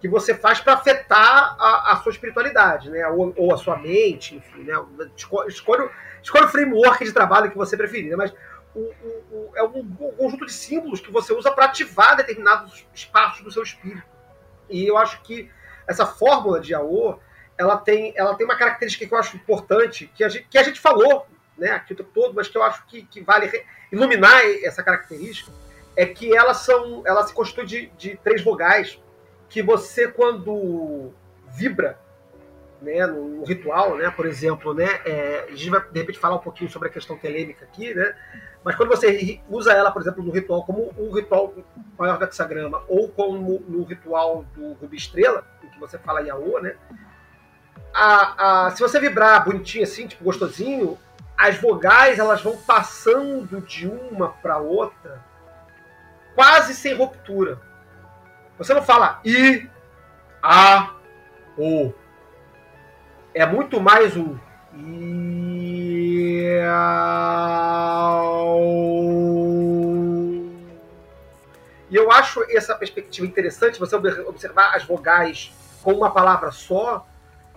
que você faz para afetar a, a sua espiritualidade, né? Ou, ou a sua mente, enfim, né? Esco- Escolha, escolha o framework de trabalho que você preferir, né? Mas o- o- o- é um, um conjunto de símbolos que você usa para ativar determinados espaços do seu espírito. E eu acho que essa fórmula de Aô, ela tem, ela tem uma característica que eu acho importante, que a gente, que a gente falou né, aqui o tempo todo, mas que eu acho que, que vale iluminar essa característica, é que elas são, ela se constitui de, de três vogais que você quando vibra né, no ritual, né, por exemplo, né, é, a gente vai de repente falar um pouquinho sobre a questão telêmica aqui, né, mas quando você usa ela, por exemplo, no ritual como um ritual maior do hexagrama ou como no ritual do Rubi Estrela, em que você fala Yaô, né, a, a, se você vibrar bonitinho assim, tipo gostosinho, as vogais elas vão passando de uma para outra quase sem ruptura. Você não fala I, A, O. É muito mais O. E eu acho essa perspectiva interessante, você observar as vogais com uma palavra só,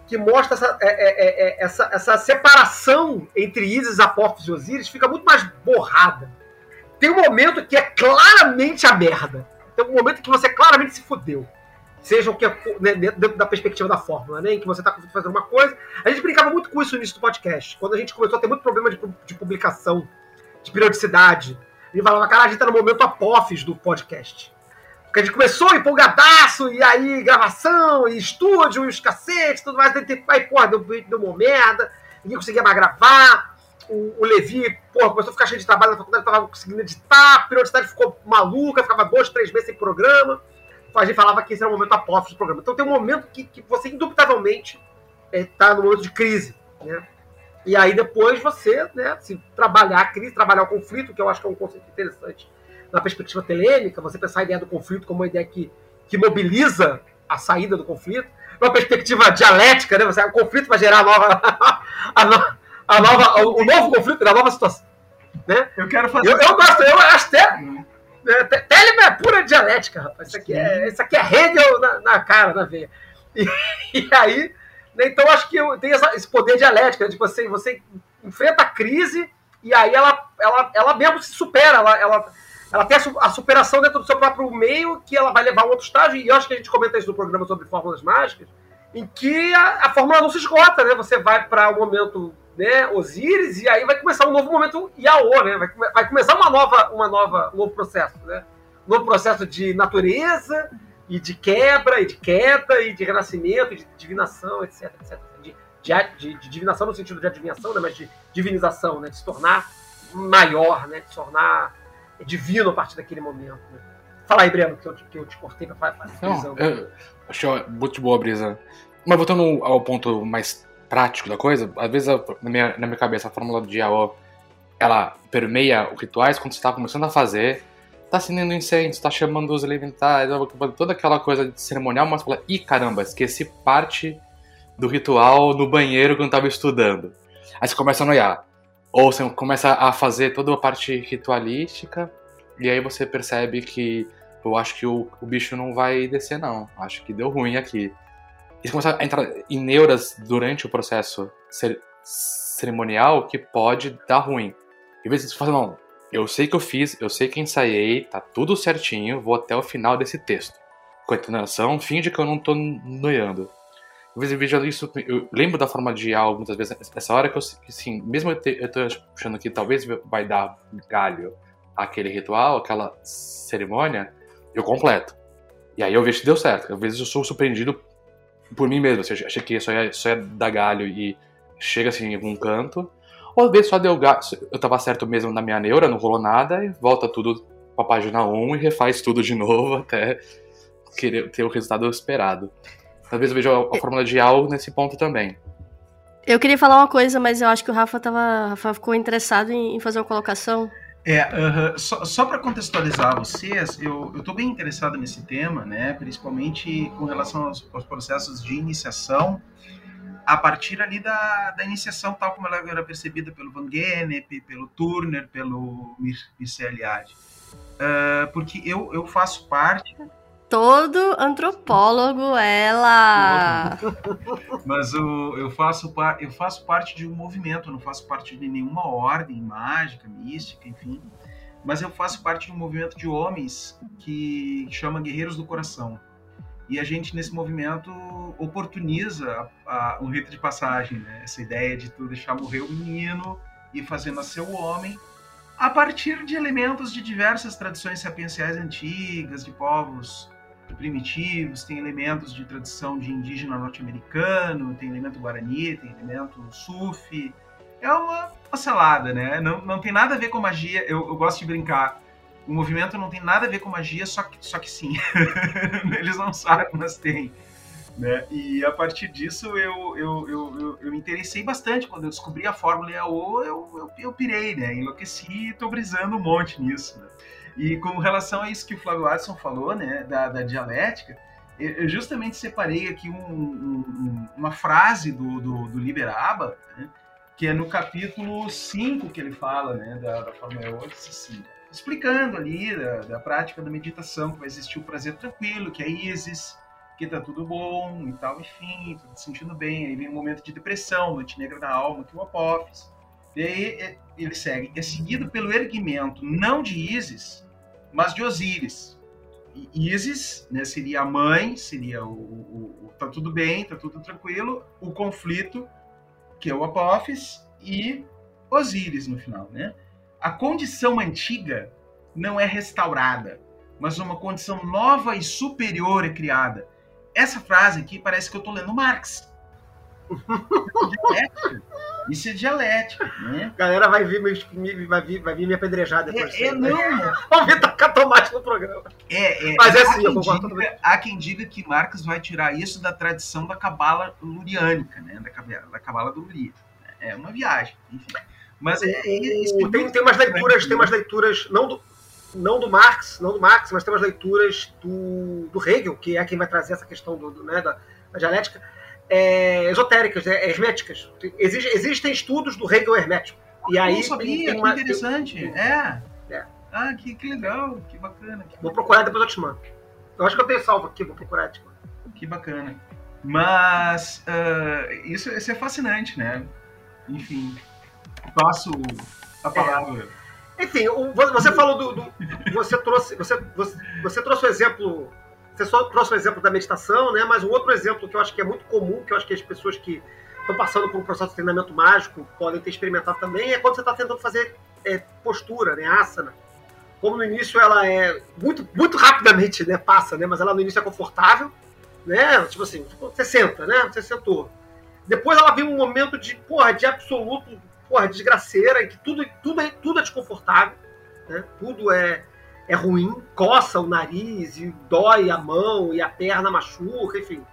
que mostra essa, é, é, é, essa, essa separação entre Isis, Apófis e Osíris fica muito mais borrada. Tem um momento que é claramente a merda. Tem um momento que você claramente se fudeu. Seja o que né, dentro da perspectiva da fórmula, né? Em que você está fazendo uma coisa. A gente brincava muito com isso no início do podcast. Quando a gente começou a ter muito problema de, de publicação, de periodicidade. A gente falava, cara, a gente tá no momento apófis do podcast. Porque a gente começou empolgadaço, e aí gravação, e estúdio, e os cacetes, tudo mais. Aí, porra, deu, deu uma merda, ninguém conseguia mais gravar. O, o Levi, porra, começou a ficar cheio de trabalho na faculdade, tava conseguindo editar, a periodicidade ficou maluca, ficava dois, três meses sem programa. A gente falava que esse era o momento apófis do programa. Então tem um momento que, que você, indubitavelmente, está é, no momento de crise, né? E aí depois você, né, se trabalhar a crise, trabalhar o conflito, que eu acho que é um conceito interessante na perspectiva telêmica, você pensar a ideia do conflito como uma ideia que, que mobiliza a saída do conflito, numa perspectiva dialética, né, você, o conflito vai gerar a nova, a, no, a nova, o, novo conflito, a nova situação. Né? Eu quero fazer. Eu, eu gosto, eu acho até. Né, Telema é pura dialética, rapaz. Isso aqui é, isso aqui é Hegel na, na cara, na veia. E, e aí, né, então acho que tem essa, esse poder dialético, né, de você, você enfrenta a crise e aí ela, ela, ela mesmo se supera, ela, ela, ela tem a, superação dentro do seu próprio meio, que ela vai levar a um outro estágio, e eu acho que a gente comenta isso no programa sobre fórmulas mágicas, em que a, a fórmula não se esgota, né? Você vai para o um momento né, Osíris, e aí vai começar um novo momento Iaô, né? Vai, vai começar uma nova, uma nova, um novo processo, né? Um novo processo de natureza, e de quebra, e de queda, e de renascimento, e de divinação, etc, etc. De, de, de divinação no sentido de adivinhação, né? mas de divinização, né? De se tornar maior, né? De se tornar divino a partir daquele momento. Né? Fala aí, Breno, que eu, que eu te cortei para fazer Não, eu, Achei muito boa a brisa. Mas voltando ao ponto mais prático da coisa, às vezes na minha, na minha cabeça a fórmula do Yaó ela permeia os rituais quando você está começando a fazer, tá acendendo incenso, tá chamando os elementares, toda aquela coisa de cerimonial, mas fala, ih caramba, esqueci parte do ritual no banheiro quando tava estudando. Aí você começa a noiar. Ou você começa a fazer toda a parte ritualística, e aí você percebe que eu acho que o, o bicho não vai descer, não. Acho que deu ruim aqui. Você começa a entrar em neuras durante o processo cer cerimonial que pode dar ruim. E vezes você fala, não, eu sei que eu fiz, eu sei que ensaiei, tá tudo certinho, vou até o final desse texto. A entonação, finge que eu não tô noiando. Às vezes eu vejo isso, eu lembro da forma de algo muitas vezes, essa hora que eu, assim, mesmo eu, te, eu tô achando que talvez vai dar galho aquele ritual, aquela cerimônia, eu completo. E aí eu vejo que deu certo. Às vezes eu sou surpreendido por mim mesmo. Assim, achei que só ia, só ia dar galho e chega assim em algum canto. Ou às vezes só deu galho. Eu tava certo mesmo na minha neura, não rolou nada, e volta tudo pra página 1 e refaz tudo de novo até querer ter o resultado esperado. Vezes eu vejo a, a fórmula de algo nesse ponto também. Eu queria falar uma coisa, mas eu acho que o Rafa, tava, Rafa ficou interessado em, em fazer uma colocação. É, uh -huh. só, só para contextualizar vocês, eu estou bem interessado nesse tema, né, principalmente com relação aos, aos, processos de iniciação, a partir ali da, da iniciação tal como ela era percebida pelo Van Gennep, pelo Turner, pelo Mircea Eliade. Uh, porque eu, eu faço parte todo antropólogo, ela. Mas eu, faço, eu faço parte de um movimento, não faço parte de nenhuma ordem mágica, mística, enfim. Mas eu faço parte de um movimento de homens que chama Guerreiros do Coração. E a gente, nesse movimento, oportuniza a, a, um rito de passagem, né? essa ideia de tu deixar morrer o menino e fazer nascer o homem a partir de elementos de diversas tradições sapienciais antigas, de povos primitivos, tem elementos de tradição de indígena norte-americano, tem elemento guarani, tem elemento sufi. É uma, uma salada, né? Não, não tem nada a ver com magia. Eu, eu gosto de brincar. O movimento não tem nada a ver com magia, só que, só que sim. Eles não sabem, mas tem. Né? E a partir disso eu, eu, eu, eu, eu me interessei bastante. Quando eu descobri a fórmula EAO, eu, eu, eu pirei, né? Enlouqueci e tô brisando um monte nisso. Né? E com relação a isso que o Flávio Watson falou, né, da, da dialética, eu justamente separei aqui um, um, uma frase do, do, do Liberaba, né, que é no capítulo 5 que ele fala né, da, da Fórmula 8, assim, explicando ali da, da, prática da meditação, que vai existir o prazer tranquilo, que é Isis, que tá tudo bom e tal, enfim, tudo se sentindo bem. Aí vem um momento de depressão, noite negra da alma, que o Apophis. E aí é, ele segue. É seguido pelo erguimento, não de Isis, mas de Osíris. E Isis né, seria a mãe, seria o, o, o, tá tudo bem, tá tudo tranquilo, o conflito, que é o Apophis, e Osíris no final, né? A condição antiga não é restaurada, mas uma condição nova e superior é criada. Essa frase aqui parece que eu estou lendo Marx. Isso é dialética, né? A galera vai vir, me, vai vir, vai vir me apedrejar depois. É, é não. Vamos vir tacar tomate no programa. É, é, Mas é assim, eu quem concordo diga- Há quem diga que Marx vai tirar isso da tradição da cabala luriânica, né? Da cabala, da cabala do Luria. É uma viagem, enfim. Mas é, é, tem, tem umas leituras, tem umas leituras, não do, não do Marx, não do Marx, mas tem umas leituras do, do Hegel, que é quem vai trazer essa questão do, do, né, da, da dialética, é, esotéricas, é, herméticas. Exige- existem estudos do Hegel hermético. E aí não sabia, tem, tem que uma- interessante. É. É. Ah, que, que legal, que bacana. Que, Vou procurar depois eu te mando. Eu acho que eu tenho salvo aqui, vou procurar mando. que bacana. Mas ah, isso, isso é fascinante, né? Enfim, passo a palavra. Enfim, o- vo- você falou do. do- você, trouxe, você, você, você trouxe o exemplo. Você só trouxe o exemplo da meditação, né? Mas um outro exemplo que eu acho que é muito comum, que eu acho que as pessoas que estão passando por um processo de treinamento mágico podem ter experimentado também, é quando você está tentando fazer é, postura, né? Asana. Como no início ela é muito, muito rapidamente, né? Passa, né? Mas ela no início é confortável, né? Tipo assim, você senta, né? Você sentou. Depois ela vem um momento de, porra, de absoluto, porra, desgraceira, em que tudo, tudo, é, tudo é desconfortável, né? Tudo é, é ruim, coça o nariz, e dói a mão, e a perna machuca, enfim.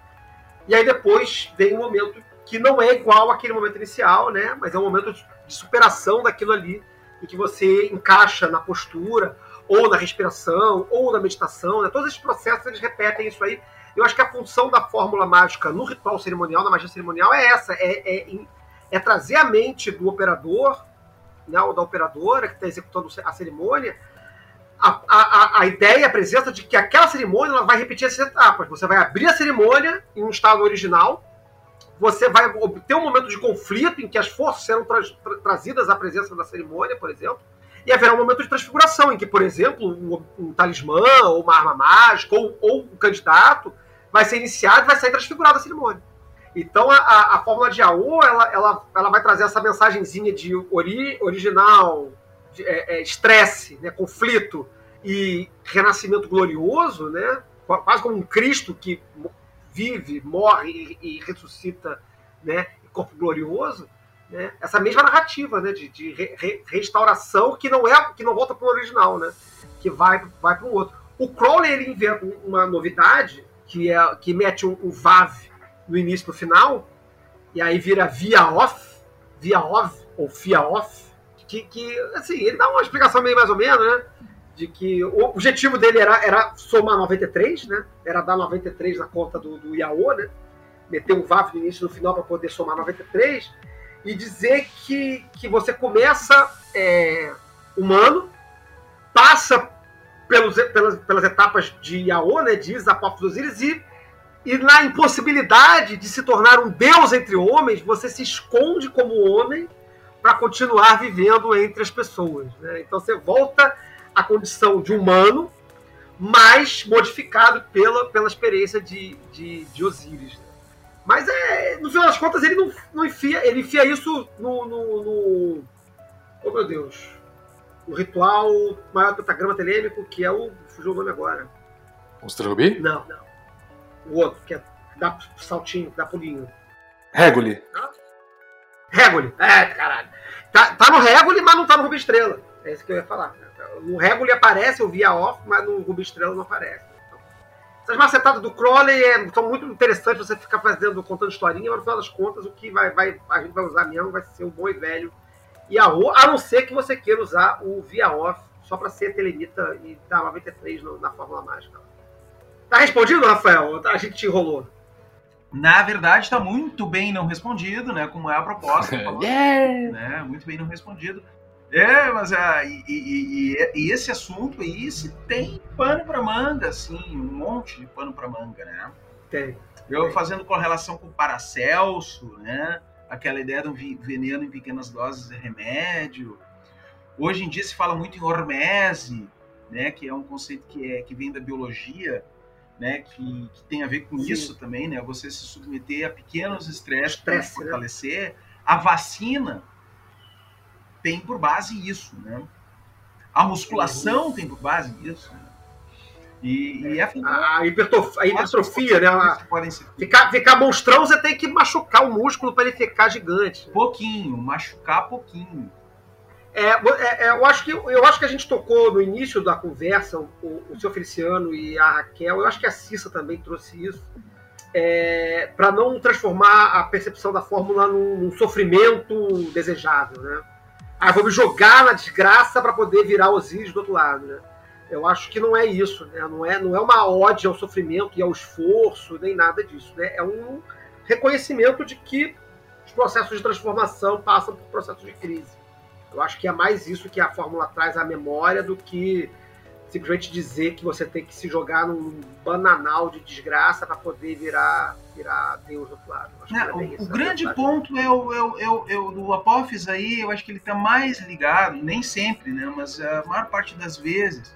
E aí depois vem um momento que não é igual àquele momento inicial, né? Mas é um momento de superação daquilo ali, em que você encaixa na postura, ou na respiração, ou na meditação, né? Todos esses processos, eles repetem isso aí. Eu acho que a função da fórmula mágica no ritual cerimonial, na magia cerimonial, é essa, é, é, é trazer a mente do operador, né, ou da operadora que está executando a cerimônia, a, a, a ideia, a presença de que aquela cerimônia ela vai repetir essas etapas. Você vai abrir a cerimônia em um estado original, você vai obter um momento de conflito em que as forças serão tra tra trazidas à presença da cerimônia, por exemplo, e haverá um momento de transfiguração, em que, por exemplo, um, um talismã, ou uma arma mágica, ou, ou um candidato vai ser iniciado e vai sair transfigurado da cerimônia. Então, a, a, a fórmula de AO, ela, ela, ela vai trazer essa mensagenzinha de ori, original, é, é, estresse, né, conflito e renascimento glorioso, né, quase como um Cristo que vive, morre e, e ressuscita né, corpo glorioso. Né, essa mesma narrativa né, de, de re, re, restauração que não é que não volta para o original, né, que vai, vai para um outro. O Crowley ele inventa uma novidade que, é, que mete um, um VAV no início e no final, e aí vira via off, via off, ou fia off, que, que assim, ele dá uma explicação meio mais ou menos, né? De que o objetivo dele era, era somar 93, né? Era dar 93 na conta do, do Yao, né? Meter um VAV no início e no final para poder somar 93, e dizer que, que você começa é, humano, passa pelos, pelas, pelas etapas de Yao, né? De Isa, Apophis Osiris, e e na impossibilidade de se tornar um deus entre homens, você se esconde como homem para continuar vivendo entre as pessoas. Né? Então você volta à condição de humano, mas modificado pela, pela experiência de, de, de Osíris. Né? Mas é, no final das contas ele não, não enfia, ele enfia isso no, no, no oh meu Deus, no ritual maior pentagrama telêmico, que é o fugiu o nome agora. Monstro Rubi? Não, não o outro, que é dá saltinho, dá pulinho. Reguli. Reguli. É, caralho. Tá, tá no Reguli, mas não tá no Rubi Estrela. É isso que eu ia falar. No Reguli aparece o Via Off, mas no Rubi Estrela não aparece. Essas macetadas do Crowley é, são muito interessantes você ficar fazendo, contando historinha, mas no final das contas o que vai, vai, a gente vai usar mesmo vai ser o bom e velho Yahoo, a não ser que você queira usar o Via Off só para ser telemita e dar 93 no, na Fórmula Mágica. Tá respondido, Rafael? A gente te enrolou. Na verdade, está muito bem não respondido, né? Como é a proposta. yeah. né? Muito bem não respondido. É, mas ah, e, e, e, e, esse assunto aí se tem pano para manga, assim, um monte de pano para manga, né? Tem. Eu fazendo correlação com o Paracelso, né? Aquela ideia do veneno em pequenas doses é remédio. Hoje em dia se fala muito em hormese, né? Que é um conceito que, é, que vem da biologia, né? Que, que tem a ver com Sim. isso também, né? Você se submeter a pequenos estresses para né? fortalecer. Né? A vacina tem por base isso, né? A musculação tem por base isso. Né? E, e é a, hipertrofia, a hipertrofia né? Ficar, ficar monstrão, você tem que machucar o músculo para ele ficar gigante. Pouquinho, machucar pouquinho. É, é, é, eu, acho que, eu acho que a gente tocou no início da conversa, o, o seu Feliciano e a Raquel, eu acho que a Cissa também trouxe isso, é, para não transformar a percepção da fórmula num, num sofrimento desejável. Né? Ah, vou me jogar na desgraça para poder virar Osíris do outro lado. Né? Eu acho que não é isso, né? Não é, não é uma ode ao sofrimento e ao esforço, nem nada disso, né? É um reconhecimento de que os processos de transformação passam por processos de crise. Eu acho que é mais isso que a fórmula traz à memória do que simplesmente dizer que você tem que se jogar num bananal de desgraça para poder virar, virar Deus do outro lado. É, é o, o grande ponto é o, é, o, o, é o do Apófis aí, eu acho que ele está mais ligado, nem sempre, né? Mas a maior parte das vezes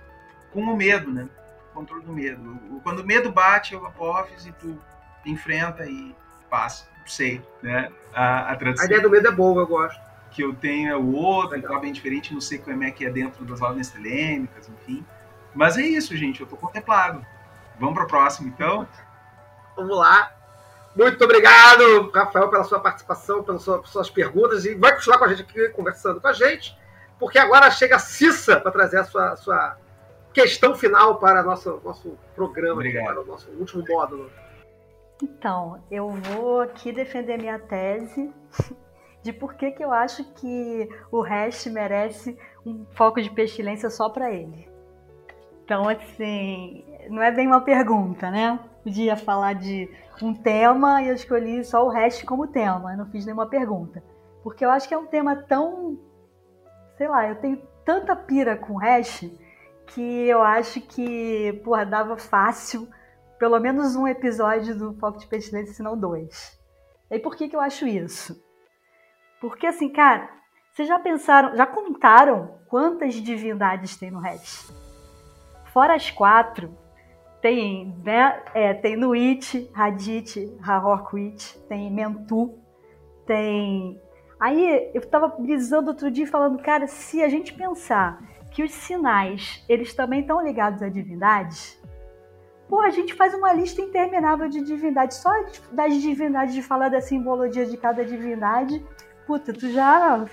com o medo, né? O controle do medo. Quando o medo bate, eu apófise e tu enfrenta e passa. Sei, né? A, a, a ideia do medo é boa, eu gosto. Que eu tenho é o outro, que é bem diferente, não sei como é que é dentro das ordens telêmicas, enfim. Mas é isso, gente, eu tô contemplado. Vamos para o próximo, então? Vamos lá. Muito obrigado, Rafael, pela sua participação, pelas suas perguntas. E vai continuar com a gente aqui, conversando com a gente, porque agora chega a Cissa para trazer a sua, sua questão final para nosso, nosso programa, aqui, para o nosso último módulo. Então, eu vou aqui defender minha tese de por que, que eu acho que o Hash merece um foco de pestilência só para ele. Então, assim, não é bem uma pergunta, né? Podia falar de um tema e eu escolhi só o Hash como tema, não fiz nenhuma pergunta. Porque eu acho que é um tema tão. Sei lá, eu tenho tanta pira com o Hash que eu acho que, porra, dava fácil pelo menos um episódio do Foco de Pestilência, se não dois. E por que, que eu acho isso? Porque, assim, cara, vocês já pensaram, já contaram quantas divindades tem no Hash? Fora as quatro, tem, né, é, tem Nuit, Hadith, Rahorquit, tem Mentu, tem... Aí eu tava brisando outro dia falando, cara, se a gente pensar que os sinais, eles também estão ligados a divindades, pô, a gente faz uma lista interminável de divindades, só das divindades, de falar da simbologia de cada divindade, puta, tu já,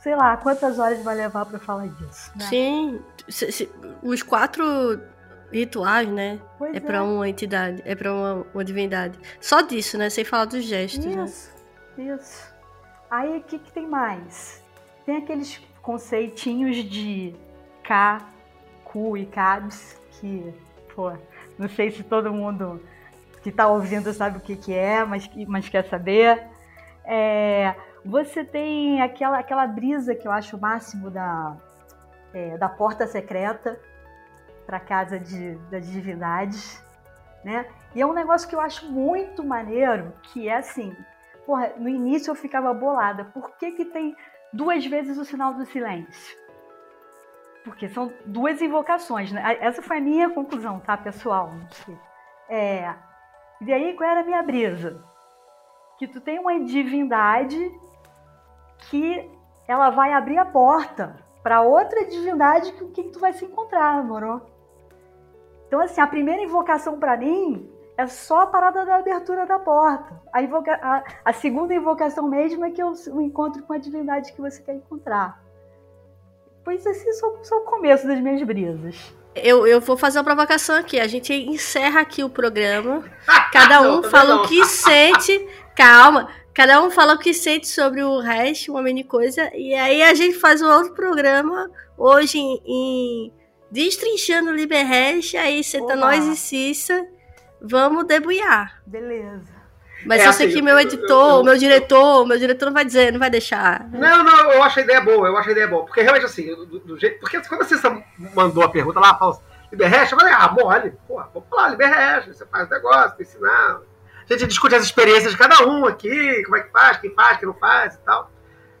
sei lá, quantas horas vai levar para falar disso. Né? Sim, se, se, os quatro rituais, né? Pois é, é. para uma entidade, é para uma, uma, divindade. Só disso, né? Sem falar dos gestos, né? isso, né? Isso. Aí o que, que tem mais? Tem aqueles conceitinhos de K, Q e Cabs, que, pô, não sei se todo mundo que está ouvindo sabe o que, que é, mas, mas quer saber. É, você tem aquela, aquela brisa que eu acho o máximo da, é, da porta secreta para casa de, das divindades, né? E é um negócio que eu acho muito maneiro, que é assim, porra, no início eu ficava bolada, por que que tem duas vezes o sinal do silêncio? porque são duas invocações, né? Essa foi a minha conclusão, tá, pessoal? É, e aí, qual era a minha brisa? Que tu tem uma divindade que ela vai abrir a porta para outra divindade com quem tu vai se encontrar, moro? Então, assim, a primeira invocação para mim é só a parada da abertura da porta. A, invoca... a, a segunda invocação mesmo é que eu encontro com a divindade que você quer encontrar. Pois esse só, só o começo das minhas brisas. Eu, eu vou fazer uma provocação aqui. A gente encerra aqui o programa. Cada um fala o que sente. Calma. Cada um fala o que sente sobre o resto, uma mini coisa. E aí a gente faz um outro programa hoje em, em Destrinchando o Liberhash. Aí senta nós e Cissa. Vamos debulhar. Beleza. Mas é, eu sei assim, que meu editor, eu, meu diretor, meu diretor não vai dizer, não vai deixar. Não, não, eu acho a ideia boa, eu acho a ideia boa. Porque realmente assim, do, do jeito. Porque quando você mandou a pergunta lá, Fausto, Liberreste, eu falei, ah, mole, porra, Vamos lá, Liberhash, você faz o negócio, tem ensinar. A gente discute as experiências de cada um aqui, como é que faz, quem faz, quem não faz e tal.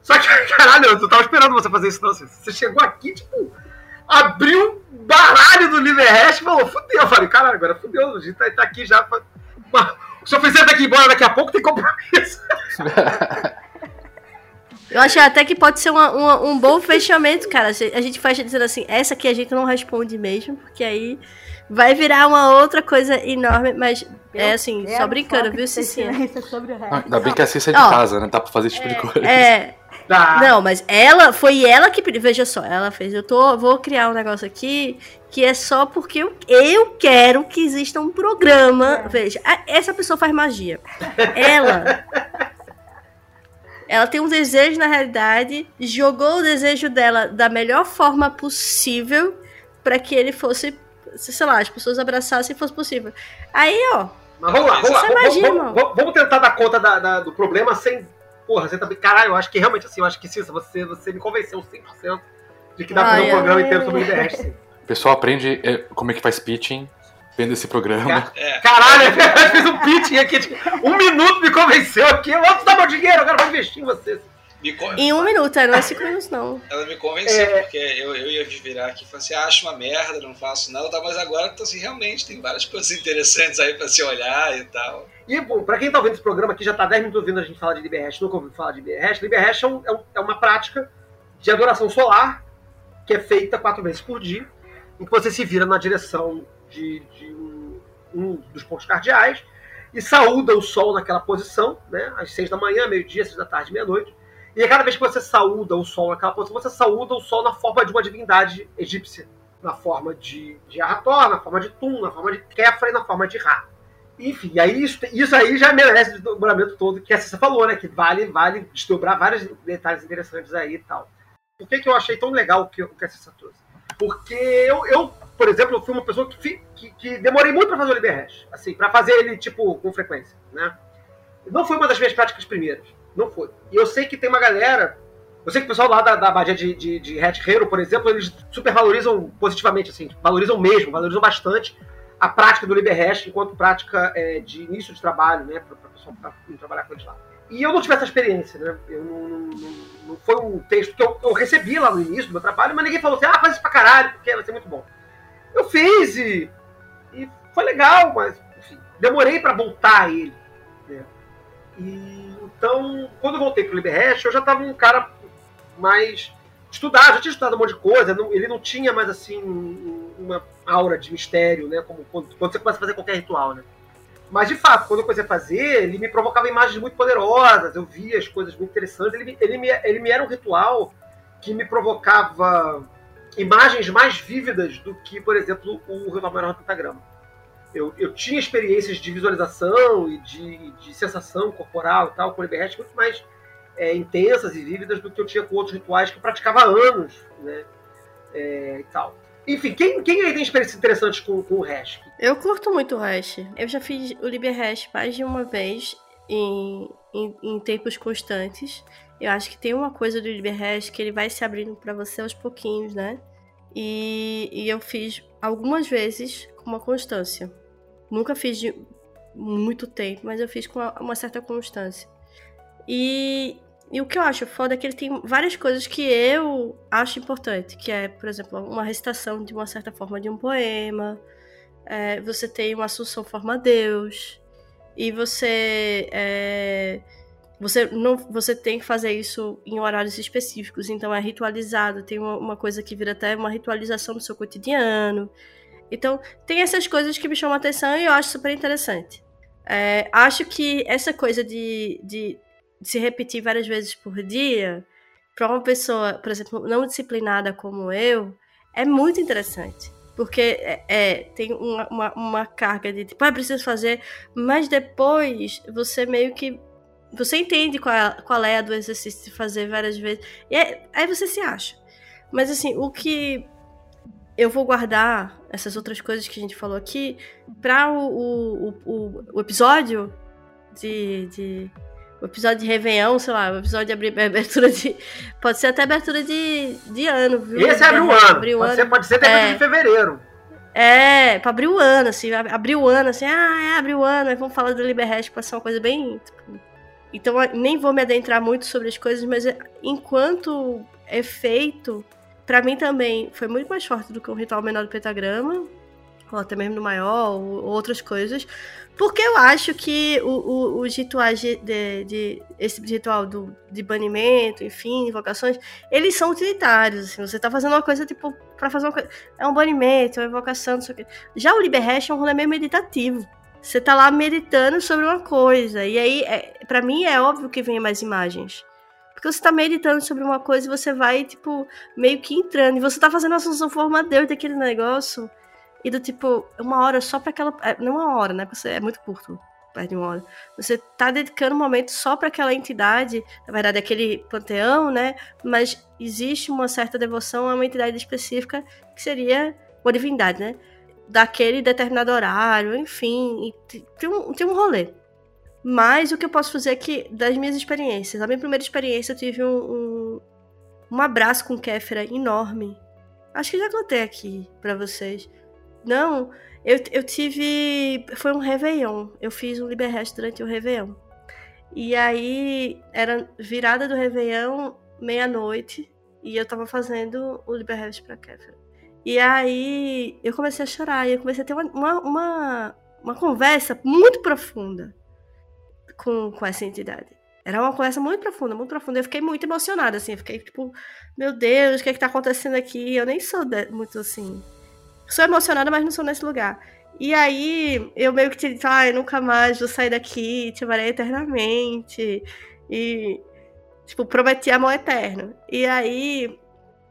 Só que, caralho, eu não tava esperando você fazer isso, não. Você chegou aqui, tipo, abriu o baralho do Liberhash e falou, fudeu. Eu falei, caralho, agora fudeu, a gente tá, tá aqui já. Se eu fizer daqui embora daqui a pouco, tem compromisso. Eu acho até que pode ser uma, uma, um bom fechamento, cara. A gente faz dizendo assim, essa aqui a gente não responde mesmo, porque aí vai virar uma outra coisa enorme, mas eu é assim, só brincando, viu, Cicinha? Ah, ainda bem que a Cissa é de casa, né? Dá pra fazer esse tipo é, de coisa. É. Não, mas ela, foi ela que. Veja só, ela fez. Eu tô, vou criar um negócio aqui que é só porque eu, eu quero que exista um programa. É. Veja, essa pessoa faz magia. Ela ela tem um desejo na realidade, jogou o desejo dela da melhor forma possível para que ele fosse, sei lá, as pessoas abraçassem se fosse possível. Aí, ó. Mas vamos lá, vamos lá. Vamos, vamos, vamos, vamos, tentar dar conta da, da, do problema sem. Porra, você também. Caralho, eu acho que realmente assim, eu acho que sim, você, você me convenceu 100% de que dá pra fazer um programa inteiro sobre o IDS. O pessoal aprende é, como é que faz pitching vendo esse programa. É. Caralho, eu fiz um pitch aqui. Tipo, um minuto me convenceu aqui. Eu vou dar meu dinheiro, agora vou investir em vocês. Em um minuto, não é cinco minutos, não. Ela me convenceu, é... porque eu, eu ia virar aqui e falar assim: ah, acho uma merda, não faço nada, tá, mas agora então, assim, realmente tem várias coisas interessantes aí pra se olhar e tal. E, bom, pra quem tá ouvindo esse programa aqui, já tá 10 minutos ouvindo a gente falar de LibreHash, nunca ouviu falar de LibreHash. LibreHash é, um, é, um, é uma prática de adoração solar que é feita quatro vezes por dia, em que você se vira na direção de, de um dos pontos cardeais, e saúda o Sol naquela posição, né, às seis da manhã, meio-dia, seis da tarde, meia-noite. E cada vez que você saúda o Sol naquela posição, você saúda o Sol na forma de uma divindade egípcia, na forma de, de Arator, na forma de Tum, na forma de Kefra e na forma de Ra. Enfim, aí isso, isso aí já merece o desdobramento todo que a Cissa falou, né? Que vale, vale desdobrar vários detalhes interessantes aí e tal. Por que, que eu achei tão legal o que, o que a Cissa trouxe? Porque eu, eu por exemplo, eu fui uma pessoa que, que, que demorei muito para fazer o Liberhash. Assim, para fazer ele, tipo, com frequência, né? Não foi uma das minhas práticas primeiras. Não foi. E eu sei que tem uma galera. Eu sei que o pessoal lá da, da Badia de, de, de Red Hero, por exemplo, eles super valorizam positivamente, assim, valorizam mesmo, valorizam bastante a prática do Liberhash enquanto prática é, de início de trabalho, né, para o pessoal trabalhar com eles lá. E eu não tive essa experiência, né? Eu não, não, não foi um texto que eu, eu, recebi lá no início do meu trabalho, mas ninguém falou assim, ah, faz isso pra caralho, porque vai ser muito bom. Eu fiz e, e foi legal, mas enfim, demorei para voltar a ele. Né? E, então, quando eu voltei pro Liberhash, eu já estava um cara mais estudado, já tinha estudado um monte de coisa, não, ele não tinha mais assim uma aura de mistério, né? Como quando, quando, você começa a fazer qualquer ritual, né? Mas de fato, quando eu comecei a fazer, ele me provocava imagens muito poderosas, eu via as coisas muito interessantes. Ele, ele, me, ele me era um ritual que me provocava imagens mais vívidas do que, por exemplo, o Ritual Menor do Pentagrama. Eu, eu tinha experiências de visualização e de, de sensação corporal e tal com o Liberhash muito mais é, intensas e vívidas do que eu tinha com outros rituais que eu praticava há anos, né? É, e tal. Enfim, quem, quem aí tem experiências interessantes com, com o hash? Eu curto muito o hash. Eu já fiz o Liberhash mais de uma vez em, em, em tempos constantes. Eu acho que tem uma coisa do Liberhash que ele vai se abrindo para você aos pouquinhos, né? E, e eu fiz algumas vezes com uma constância. Nunca fiz de muito tempo, mas eu fiz com uma certa constância. E, e o que eu acho foda é que ele tem várias coisas que eu acho importante, que é, por exemplo, uma recitação de uma certa forma de um poema, é, você tem uma assunção forma Deus, e você é, você não você tem que fazer isso em horários específicos, então é ritualizado, tem uma, uma coisa que vira até uma ritualização do seu cotidiano. Então, tem essas coisas que me chamam a atenção e eu acho super interessante. É, acho que essa coisa de, de, de, se repetir várias vezes por dia, para uma pessoa, por exemplo, não disciplinada como eu, é muito interessante. Porque é, é tem uma, uma, uma, carga de tipo, ah, preciso fazer, mas depois você meio que você entende qual é, qual é a do exercício de fazer várias vezes. E é, aí você se acha. Mas assim, o que eu vou guardar essas outras coisas que a gente falou aqui para o, o, o, o, episódio de, de. O episódio de Réveillon, sei lá, o episódio de abrir, abertura de. Pode ser até abertura de, de ano, viu? Esse abre um ano. Abre um pode, ano. Ser, pode ser até é, de fevereiro. É, pra abrir o ano, assim, ab- abrir o ano, assim, ah, é, abrir o ano, aí vamos falar do Liberhash pra ser uma coisa bem. tipo, então, nem vou me adentrar muito sobre as coisas, mas é- enquanto efeito, pra mim também foi muito mais forte do que um ritual menor do pentagrama, ou até mesmo no maior, ou, ou outras coisas, porque eu acho que o, o, os rituais de, de, de- esse ritual do, de banimento, enfim, invocações, eles são utilitários, assim, você tá fazendo uma coisa, tipo, pra fazer uma coisa, é um banimento, é uma invocação, não sei o quê. Já o Liberhash é um rolê meio meditativo. Você tá lá meditando sobre uma coisa. E aí, é, para mim, é óbvio que vem mais imagens. Porque você tá meditando sobre uma coisa e você vai, tipo, meio que entrando. E você tá fazendo a sua forma Deus daquele negócio. E do tipo, uma hora só pra aquela. é, Não uma hora, né? Porque é muito curto. Perto de uma hora. Você tá dedicando um momento só pra aquela entidade. Na verdade, aquele panteão, né? Mas existe uma certa devoção a uma entidade específica que seria uma divindade, né? Daquele determinado horário, enfim. te- tem, um, tem um rolê. Mas o que eu posso fazer aqui, das minhas experiências. A minha primeira experiência, eu tive um, um, um abraço com Kéfera enorme. Acho que já contei aqui pra vocês. Não, eu, eu tive. Foi um Réveillon. Eu fiz um Liberrest durante o Réveillon. E aí, era virada do Réveillon, meia-noite. E eu tava fazendo o Liberrest pra Kéfera. E aí, eu comecei a chorar. E eu comecei a ter uma, uma, uma, uma conversa muito profunda com, com essa entidade. Era uma conversa muito profunda, muito profunda. Eu fiquei muito emocionada, assim. Eu fiquei tipo, meu Deus, o que é que tá acontecendo aqui? Eu nem sou muito assim. Sou emocionada, mas não sou nesse lugar. E aí, eu meio que te disse, ai, nunca mais vou sair daqui, te amarei eternamente. E, tipo, prometi amor eterno. E aí,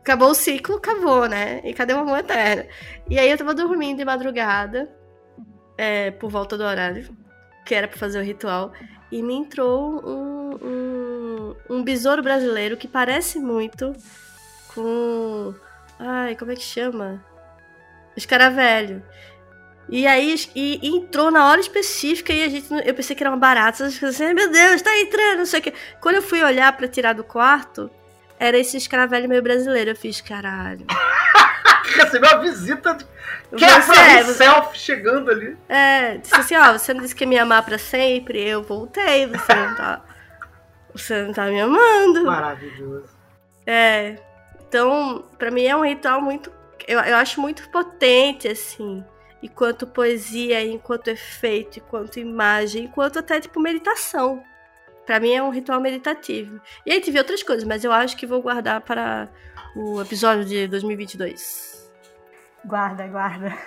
acabou o ciclo, acabou, né? E cadê o amor eterno? E aí, eu tava dormindo de madrugada, é, por volta do horário, que era pra fazer o ritual. E me entrou um, um, um besouro brasileiro que parece muito com. Ai, como é que chama? Escaravelho. E aí e, entrou na hora específica e a gente. Eu pensei que era uma barata. Eu fiquei assim, "Ai, meu Deus, tá entrando, não sei o quê. Quando eu fui olhar pra tirar do quarto, era esse escaravelho meio brasileiro. Eu fiz, caralho. Recebeu uma visita de Você, Kéfera você- self chegando ali. É, disse assim, ó, você não disse que ia me amar pra sempre, eu voltei, você não tá. Você não tá me amando. Maravilhoso. É. Então, pra mim é um ritual muito. Eu, eu acho muito potente, assim. Enquanto poesia, enquanto efeito, enquanto imagem, enquanto até tipo meditação. Pra mim é um ritual meditativo. E aí tive outras coisas, mas eu acho que vou guardar para o episódio de 2022. Guarda, guarda.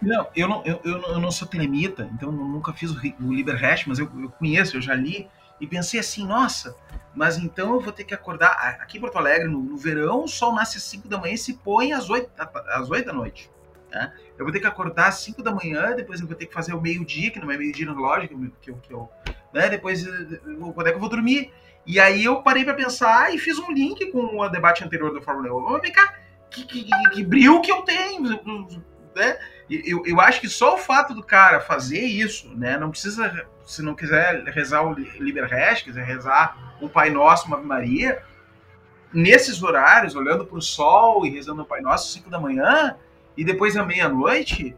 Não, eu não, eu, eu, não- eu não sou telemita, então nunca fiz o, o Liber Hash, mas eu, eu conheço, eu já li, e pensei assim, nossa, mas então eu vou ter que acordar. Aqui em Porto Alegre, no, no verão, o sol nasce às 5 da manhã e se põe às 8, da- às 8 da noite. Né? Eu vou ter que acordar às 5 da manhã, depois eu vou ter que fazer o meio-dia, que não é meio-dia no relógio, que eu, que eu, né? depois eh, eu- quando é que eu vou dormir. E aí eu parei pra pensar e fiz um link com o debate anterior da Fórmula 1. Vamos cá, que, que, que, brilho que eu tenho, né? E Eu, eu acho que só o fato do cara fazer isso, né? Não precisa, se não quiser rezar o Liber quiser rezar o Pai Nosso, uma Ave Maria, nesses horários, olhando para o sol e rezando o Pai Nosso 5 da manhã, e depois à meia-noite,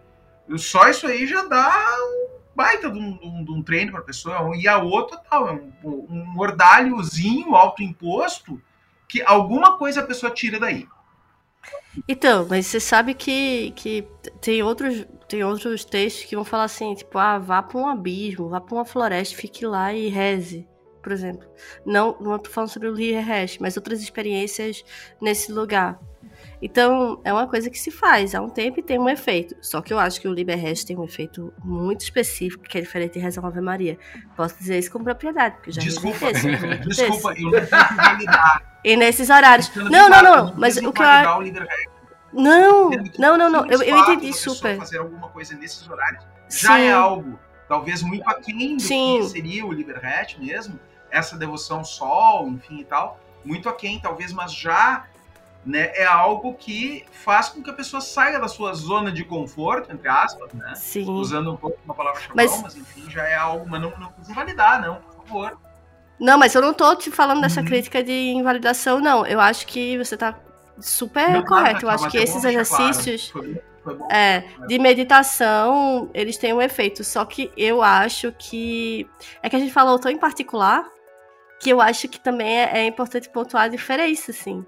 só isso aí já dá um baita de um, de um- treino para a pessoa. É um IAO total, é um, um ordalhozinho autoimposto que alguma coisa a pessoa tira daí. Então, mas você sabe que, que tem, outros, tem outros textos que vão falar assim, tipo, ah, vá pra um abismo, vá pra uma floresta, fique lá e reze, por exemplo. Não, não tô falando sobre o Hash, mas outras experiências nesse lugar. Então, é uma coisa que se faz há um tempo e tem um efeito. Só que eu acho que o Liber Hash tem um efeito muito específico, que é diferente de rezar uma Ave Maria. Posso dizer isso com propriedade, porque eu já Desculpa, desse, muito desculpa, desse. eu não consegui lidar. E nesses horários. Não, não, não, mas o que eu Hash. Não, não, não, não. Eu, eu entendi super. fazer alguma coisa nesses horários já é algo, talvez muito aquém do Sim. que seria o Liber Hash mesmo, essa devoção ao sol, enfim e tal, muito aquém, talvez, mas já né, é algo que faz com que a pessoa saia da sua zona de conforto, entre aspas, né? Sim. Usando um pouco uma palavra chavão, Mas- mas... enfim, já é algo, mas não, não precisa validar, não, por favor. Não, mas eu não tô te falando Uhum. dessa crítica de invalidação, não. Eu acho que você tá super Não, correto. eu acho que esses deixar claro. exercícios. Foi- Foi. É, de meditação, eles têm um efeito. Só que eu acho que. É que a gente falou tão em particular que eu acho que também é, é importante pontuar a diferença, assim.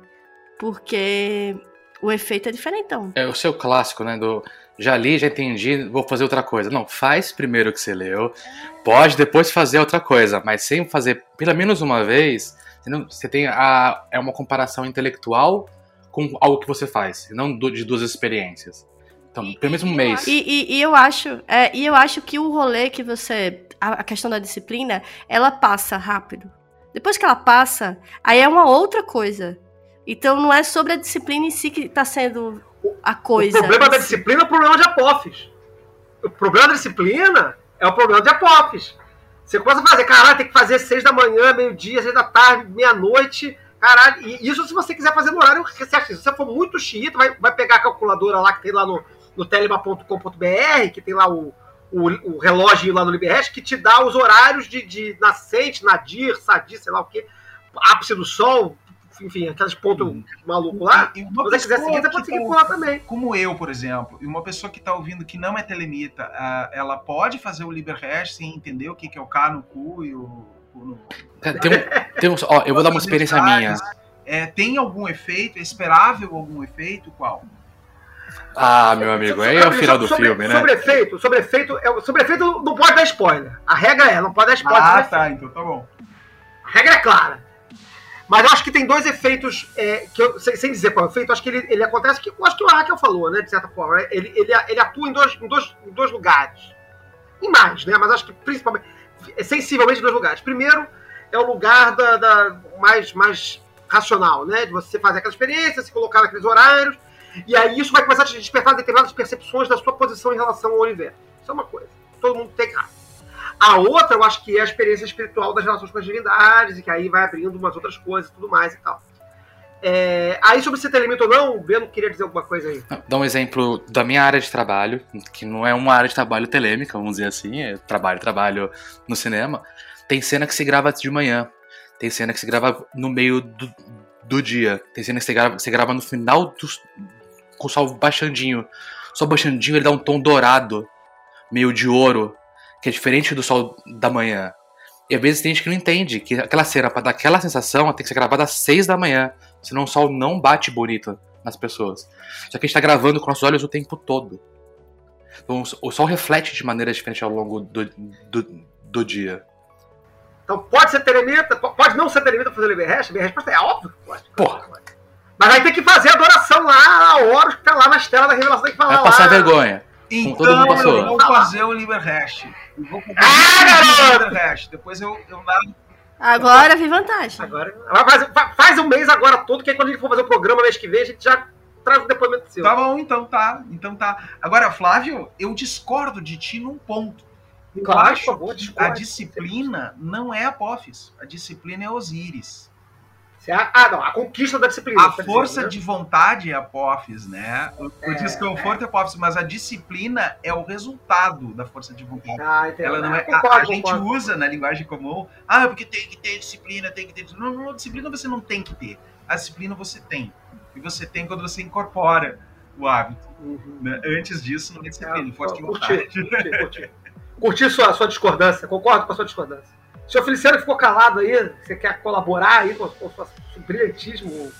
Porque o efeito é diferentão. É o seu clássico, né? Do já li, já entendi, vou fazer outra coisa. Não, faz primeiro o que você leu. Pode depois fazer outra coisa, mas sem fazer pelo menos uma vez, você, tem a, é uma comparação intelectual com algo que você faz, e não de duas experiências. Então, pelo menos um mês. E, e- e eu acho, é, e eu acho que o rolê que você. A, a questão da disciplina, ela passa rápido. Depois que ela passa, aí é uma outra coisa. Então não é sobre a disciplina em si que tá sendo a coisa. O problema da disciplina é o problema de apófis. O problema da disciplina é o problema de apófis. Você começa a fazer, caralho, tem que fazer seis da manhã, meio-dia, seis da tarde, meia-noite. Caralho, e isso se você quiser fazer no horário certo. Se você for muito xiita, vai, vai pegar a calculadora lá que tem lá no, no telema.com.br, que tem lá o, o, o relógio lá no LibreHash, que te dá os horários de, de nascente, nadir, sadir, sei lá o que, ápice do sol, enfim, aqueles pontos malucos lá. E Se uma você quiser seguir, você que pode seguir tá por lá também. como eu, por exemplo, e uma pessoa que está ouvindo que não é telemita, ela pode fazer o LiberHash sem entender o que, que é o K no cu e o cu no. Tem tem ó, eu vou dar uma experiência minha. É, tem algum efeito? É esperável algum efeito? Qual? Ah, meu amigo, aí é o final do sobre, filme, né? Sobre efeito, sobre efeito, é, sobre efeito não pode dar spoiler. A regra é, não pode dar spoiler. Ah, tá, efeito. então tá bom. A regra é clara. Mas acho que tem dois efeitos, é, que eu, sem, sem dizer qual é o efeito, acho que ele, ele acontece, que acho que o Raquel falou, né, de certa forma. né? Ele, ele, ele atua em dois, em, dois, em dois lugares. Em mais, né? Mas acho que principalmente, é sensivelmente em dois lugares. Primeiro, é o lugar da, da- mais, mais racional, né? De você fazer aquela experiência, se colocar naqueles horários, e aí isso vai começar a te despertar determinadas percepções da sua posição em relação ao universo. Isso é uma coisa. Todo mundo tem que. A outra, eu acho que é a experiência espiritual das relações com as divindades, e que aí vai abrindo umas outras coisas e tudo mais e tal. É, aí, sobre se ter limite ou não, o Beno queria dizer alguma coisa aí. Dar um exemplo da minha área de trabalho, que não é uma área de trabalho telêmica, vamos dizer assim, é trabalho, trabalho no cinema. Tem cena que se grava de manhã, tem cena que se grava no meio do, do dia, tem cena que se grava, se grava no final do, com o baixandinho. O sol baixandinho ele dá um tom dourado, meio de ouro, que é diferente do sol da manhã. E às vezes tem gente que não entende que aquela cena, pra dar aquela sensação, ela tem que ser gravada às seis da manhã, senão o sol não bate bonito nas pessoas. Só que a gente tá gravando com nossos olhos o tempo todo. Então, o sol reflete de maneira diferente ao longo do, do, do dia. Então, pode ser telemita, po- pode não ser telemita fazer Liberhash? Minha resposta é óbvio que pode. Porra, Mas vai ter que fazer a adoração lá, a Horus, que tá lá na estela da revelação, tem que falar vai passar lá. vergonha. Então todo mundo passou. eu vou fazer o LiberHash. Eu vou Ah, o LiberHash. Depois eu, eu. Agora vi vantagem. Agora, faz, fa- faz um mês agora todo, que aí quando a gente for fazer o programa mês que vem, a gente já traz o depoimento seu. Tá bom, então tá. Então tá. Agora, Flávio, eu discordo de ti num ponto. Eu Claro, acho favor, que a disciplina não é Apophis. A disciplina é Osíris. Ah, não, a conquista da disciplina. A força de vontade é Apophis, né? O, o É, desconforto é Apophis, mas a disciplina é o resultado da força de vontade. Ah, entendeu. Ela não é, a- Concordo, a, gente concordo. usa na linguagem comum, ah, porque tem que ter disciplina, tem que ter. Não, não, disciplina você não tem que ter. A disciplina você tem. E você tem quando você incorpora o hábito. Uhum. né? Antes disso, não é disciplina, Ah, força de curti, vontade. curti, curti. Curti sua, sua discordância, concordo com a sua discordância. O senhor Feliciano ficou calado aí, você quer colaborar aí com, o seu brilhantismo?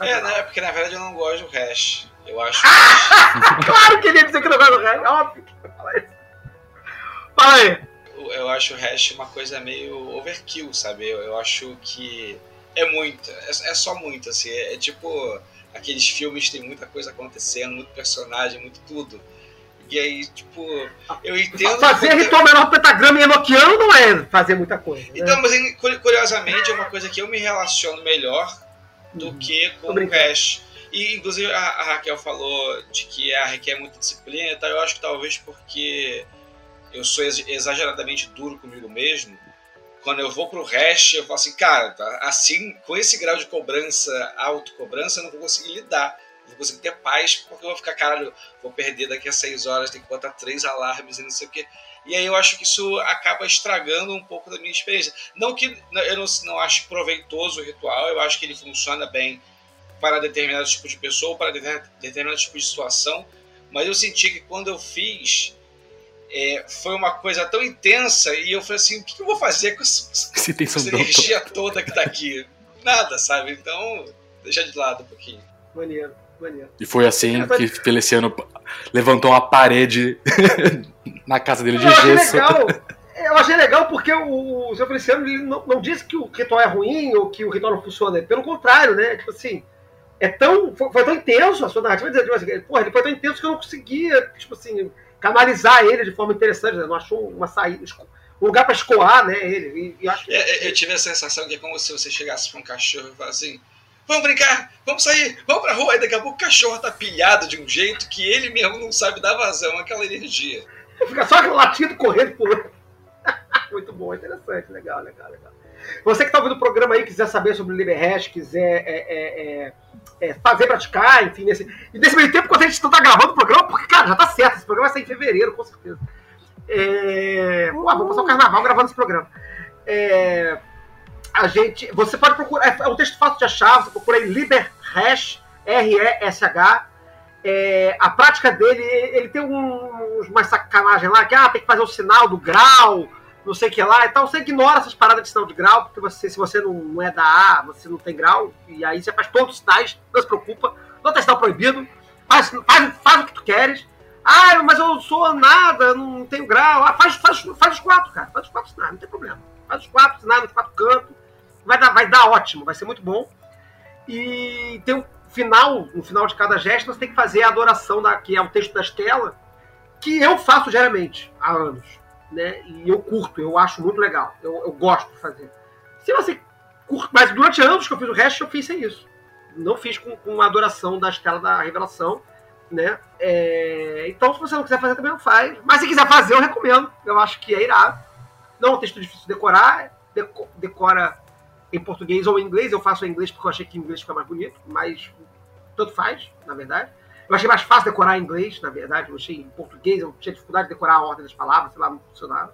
É, né? Porque na verdade eu não gosto do hash. Eu acho. Claro que ele ia dizer que não vai no resto, óbvio que vai falar isso. Fala aí. eu acho o hash uma coisa meio overkill, sabe? Eu, eu acho que é muito, é, é só muito, assim. É, é tipo aqueles filmes que tem muita coisa acontecendo, muito personagem, muito tudo. E aí, tipo, eu entendo. Fazer que- ritual menor pentagrama e enoquiano não é fazer muita coisa. Né? Então, mas curiosamente é uma coisa que eu me relaciono melhor do que com o hash. E inclusive a, a Raquel falou de que a requer muita disciplina e tal. Eu acho que talvez porque eu sou ex- exageradamente duro comigo mesmo. Quando eu vou pro hash, eu falo assim, cara, tá, assim, com esse grau de cobrança, autocobrança, eu não vou conseguir lidar. Vou conseguir ter paz, porque eu vou ficar, caralho, vou perder daqui a seis horas, tem que botar três alarmes e não sei o quê. E aí eu acho que isso acaba estragando um pouco da minha experiência. Não que eu não, não acho proveitoso o ritual, eu acho que ele funciona bem para determinado tipo de pessoa, para deter- determinado tipo de situação, mas eu senti que quando eu fiz, é, foi uma coisa tão intensa e eu falei assim, o que eu vou fazer com essa, Se tem com essa energia toda que tá aqui? Nada, sabe? Então, deixa de lado um pouquinho. Maneiro, maneiro. E foi assim que Feliciano levantou uma parede na casa dele de Eu achei gesso. legal. Eu achei legal porque o, o seu Feliciano ele não, não disse que o ritual é ruim ou que o ritual não funciona. Pelo contrário, né? Tipo assim, é tão, foi, foi tão intenso a sua narrativa. dizer, tipo assim, Porra, ele foi tão intenso que eu não conseguia, tipo assim, canalizar ele de forma interessante. Né? Não achou uma saída, um lugar pra escoar, né? Ele. E, e acho que. É, é, eu tive a sensação que é como se você chegasse pra um cachorro e falasse assim: vamos brincar, vamos sair, vamos pra rua. E daqui a pouco o cachorro tá pilhado de um jeito que ele mesmo não sabe dar vazão àquela energia. Fica só latido correndo pulando. Muito bom, interessante, legal, legal, legal. Você que está ouvindo o programa aí, quiser saber sobre o LiberHash, quiser é, é, é, é, fazer, praticar, enfim, nesse, e nesse meio tempo, quando a gente está gravando o programa, porque, cara, já tá certo, esse programa vai sair em fevereiro, com certeza. É, pô, vamos passar o carnaval gravando esse programa. É, a gente, você pode procurar, é um texto fácil de achar, você procura aí LiberHash, R-E-S-H, é, a prática dele, ele tem uns, umas sacanagem lá, que ah, tem que fazer o sinal do grau, não sei o que lá e tal. Você ignora essas paradas de sinal de grau, porque você, se você não, não é da A, você não tem grau, e aí você faz todos os sinais, não se preocupa, não tem sinal proibido, faz, faz, faz o que tu queres. Ah, mas eu sou nada, não tenho grau. Ah, faz, faz, faz os quatro, cara. Faz os quatro sinais, não tem problema. Faz os quatro sinais nos quatro cantos. Vai dar, vai dar ótimo, vai ser muito bom. E tem um final, no final de cada gesto, você tem que fazer a adoração, da, que é o texto da Estela, que eu faço diariamente, há anos. Né? E eu curto, eu acho muito legal. Eu, eu gosto de fazer. Se você curte, mas durante anos que eu fiz o resto, eu fiz sem isso. Não fiz com, com a adoração da Estela da Revelação. Né? É, então, se você não quiser fazer, também não faz. Mas se quiser fazer, eu recomendo. Eu acho que é irado. Não é um texto difícil de decorar. Deco- decora em português ou em inglês. Eu faço em inglês porque eu achei que em inglês fica mais bonito. Mas tanto faz, na verdade. Eu achei mais fácil decorar em inglês, na verdade. Eu achei em português, eu tinha dificuldade de decorar a ordem das palavras, sei lá, não funcionava.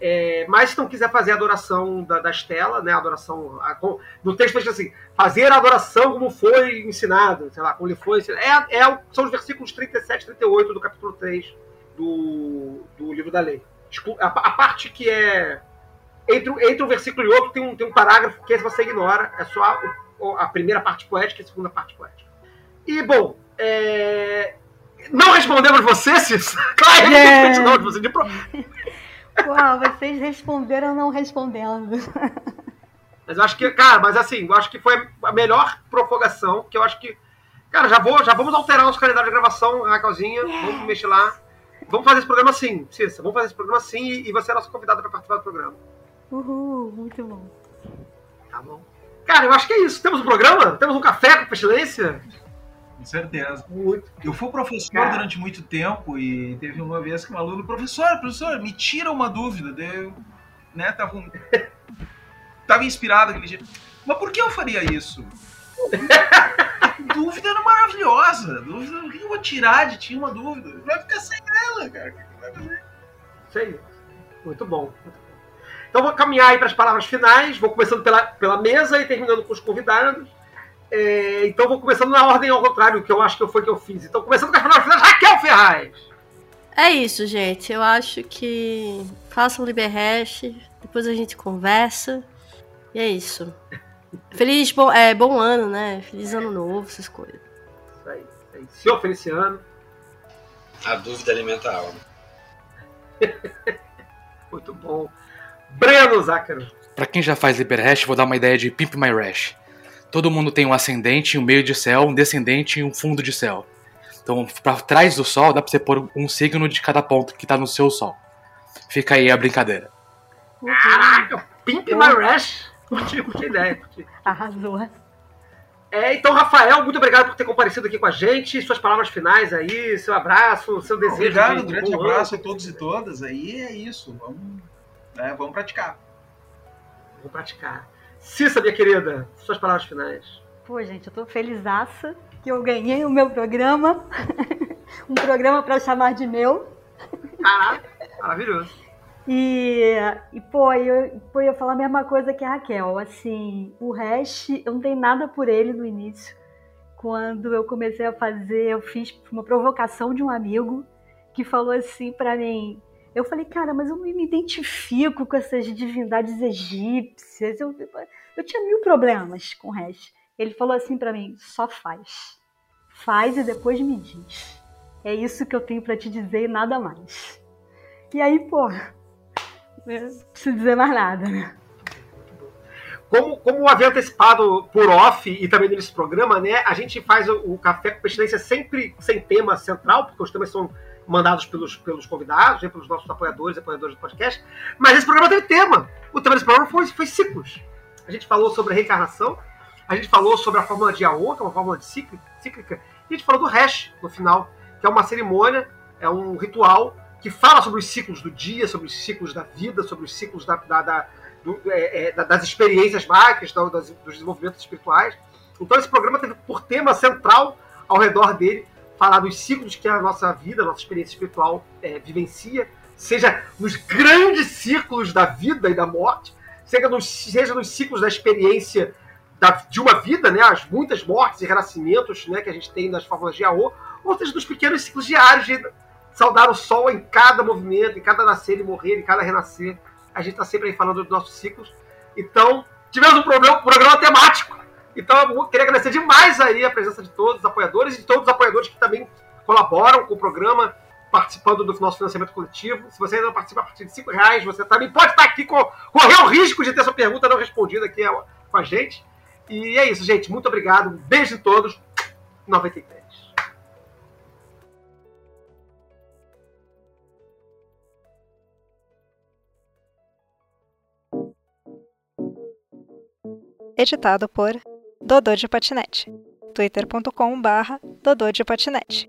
É, mas se não quiser fazer a adoração da, da Estela, né? A adoração. A, com- no texto diz assim: fazer a adoração como foi ensinado, sei lá, como ele foi. É, é, são os versículos 37 e 38 do capítulo 3 do, do livro da lei. A, a parte que é. Entre, entre um versículo e outro tem um, tem um parágrafo que esse você ignora, é só a, a primeira parte poética e a segunda parte poética. E, bom, é, não respondemos você, Cícero. Claro gente não, você de pro- Uau, vocês responderam não respondendo. Mas eu acho que, cara, mas assim, eu acho que foi a melhor provocação, que eu acho que. Cara, já, vou, já vamos alterar nosso calendário de gravação, Raquelzinha. Vamos mexer lá. Vamos fazer esse programa assim, Cissa. Vamos fazer esse programa assim e, e você é a nossa convidada para participar do programa. Uhul, muito bom. Tá bom? Cara, eu acho que é isso. Temos um programa? Temos um café com pestilência? Com certeza. Muito. Eu fui professor Cara. durante muito tempo e teve uma vez que um aluno, professor, professor, me tira uma dúvida. Daí Eu, né, tava, um- tava inspirado aquele dia. Mas por que eu faria isso? dúvida era maravilhosa. Dúvida, o que eu vou tirar de ti uma dúvida? Vai ficar sem ela, cara. O que que vai fazer? Isso aí. Muito bom. Então vou caminhar aí para as palavras finais. Vou começando pela, pela mesa e terminando com os convidados. É, então vou começando na ordem ao contrário, que eu acho que foi que eu fiz. Então começando com as palavras finais, Raquel Ferraz. É isso, gente. Eu acho que façam LiberHash, depois a gente conversa. E é isso. Feliz bom, é, bom ano, né? Feliz ano novo, essas coisas. Isso aí. isso aí. Senhor Feliciano. A dúvida alimenta a alma. Muito bom. Breno Zácaro. Pra quem já faz LiberHash, vou dar uma ideia de Pimp My Rash. Todo mundo tem um ascendente, um meio de céu, um descendente e um fundo de céu. Então, pra trás do sol, dá pra você pôr um signo de cada ponto que tá no seu sol. Fica aí a brincadeira. Caraca, Pimp My Rash. Curti, curti a ideia. Curti. Arrasou. É, então, Rafael, muito obrigado por ter comparecido aqui com a gente. Suas palavras finais aí, seu abraço, seu desejo. Obrigado, de um grande abraço a todos e todas. Aí é isso. Vamos, né, vamos praticar. Vou praticar. Cissa, minha querida, suas palavras finais. Pô, gente, eu tô felizaça que eu ganhei o meu programa. um programa pra eu chamar de meu. Caraca, maravilhoso. E, e pô, eu, pô, eu falar a mesma coisa que a Raquel. Assim, o Hash, eu não tenho nada por ele no início. quando eu comecei a fazer, eu fiz uma provocação de um amigo que falou assim para mim. Eu falei, cara, mas eu não me identifico com essas divindades egípcias. Eu, eu tinha mil problemas com o resto. Ele falou assim para mim: só faz. Faz e depois me diz. É isso que eu tenho para te dizer e nada mais. E aí, pô, não preciso dizer mais nada, né? Como, como havia antecipado por off e também nesse programa, né? A gente faz o, o Café com Pestilência sempre sem tema central, porque os temas são mandados pelos, pelos convidados, né, pelos nossos apoiadores e apoiadores do podcast. Mas esse programa teve tema. O tema desse programa foi, foi ciclos. A gente falou sobre a reencarnação, a gente falou sobre a fórmula de Aô, que é uma fórmula cíclica, cíclica, e a gente falou do hash no final, que é uma cerimônia, é um ritual que fala sobre os ciclos do dia, sobre os ciclos da vida, sobre os ciclos da, da, da do, é, é, das experiências mágicas, das, dos desenvolvimentos espirituais. Então esse programa teve por tema central ao redor dele falar dos ciclos que a nossa vida, a nossa experiência espiritual é, vivencia, seja nos grandes ciclos da vida e da morte, seja nos, seja nos ciclos da experiência da, de uma vida, né, as muitas mortes e renascimentos né, que a gente tem nas fórmulas de AO, ou seja, dos pequenos ciclos diários de saudar o sol em cada movimento, em cada nascer e morrer, em cada renascer. A gente está sempre aí falando dos nossos ciclos. Então, tivemos um, problema, programa temático. Então, eu queria agradecer demais aí a presença de todos os apoiadores e de todos os apoiadores que também colaboram com o programa, participando do nosso financiamento coletivo. Se você ainda não participa a partir de 5 reais, você também pode estar aqui, com, correr o risco de ter sua pergunta não respondida aqui com a gente. E é isso, gente. Muito obrigado. Um beijo em todos. 93. Editado por Dodô de Patinete. twitter.com barra Dodô de Patinete.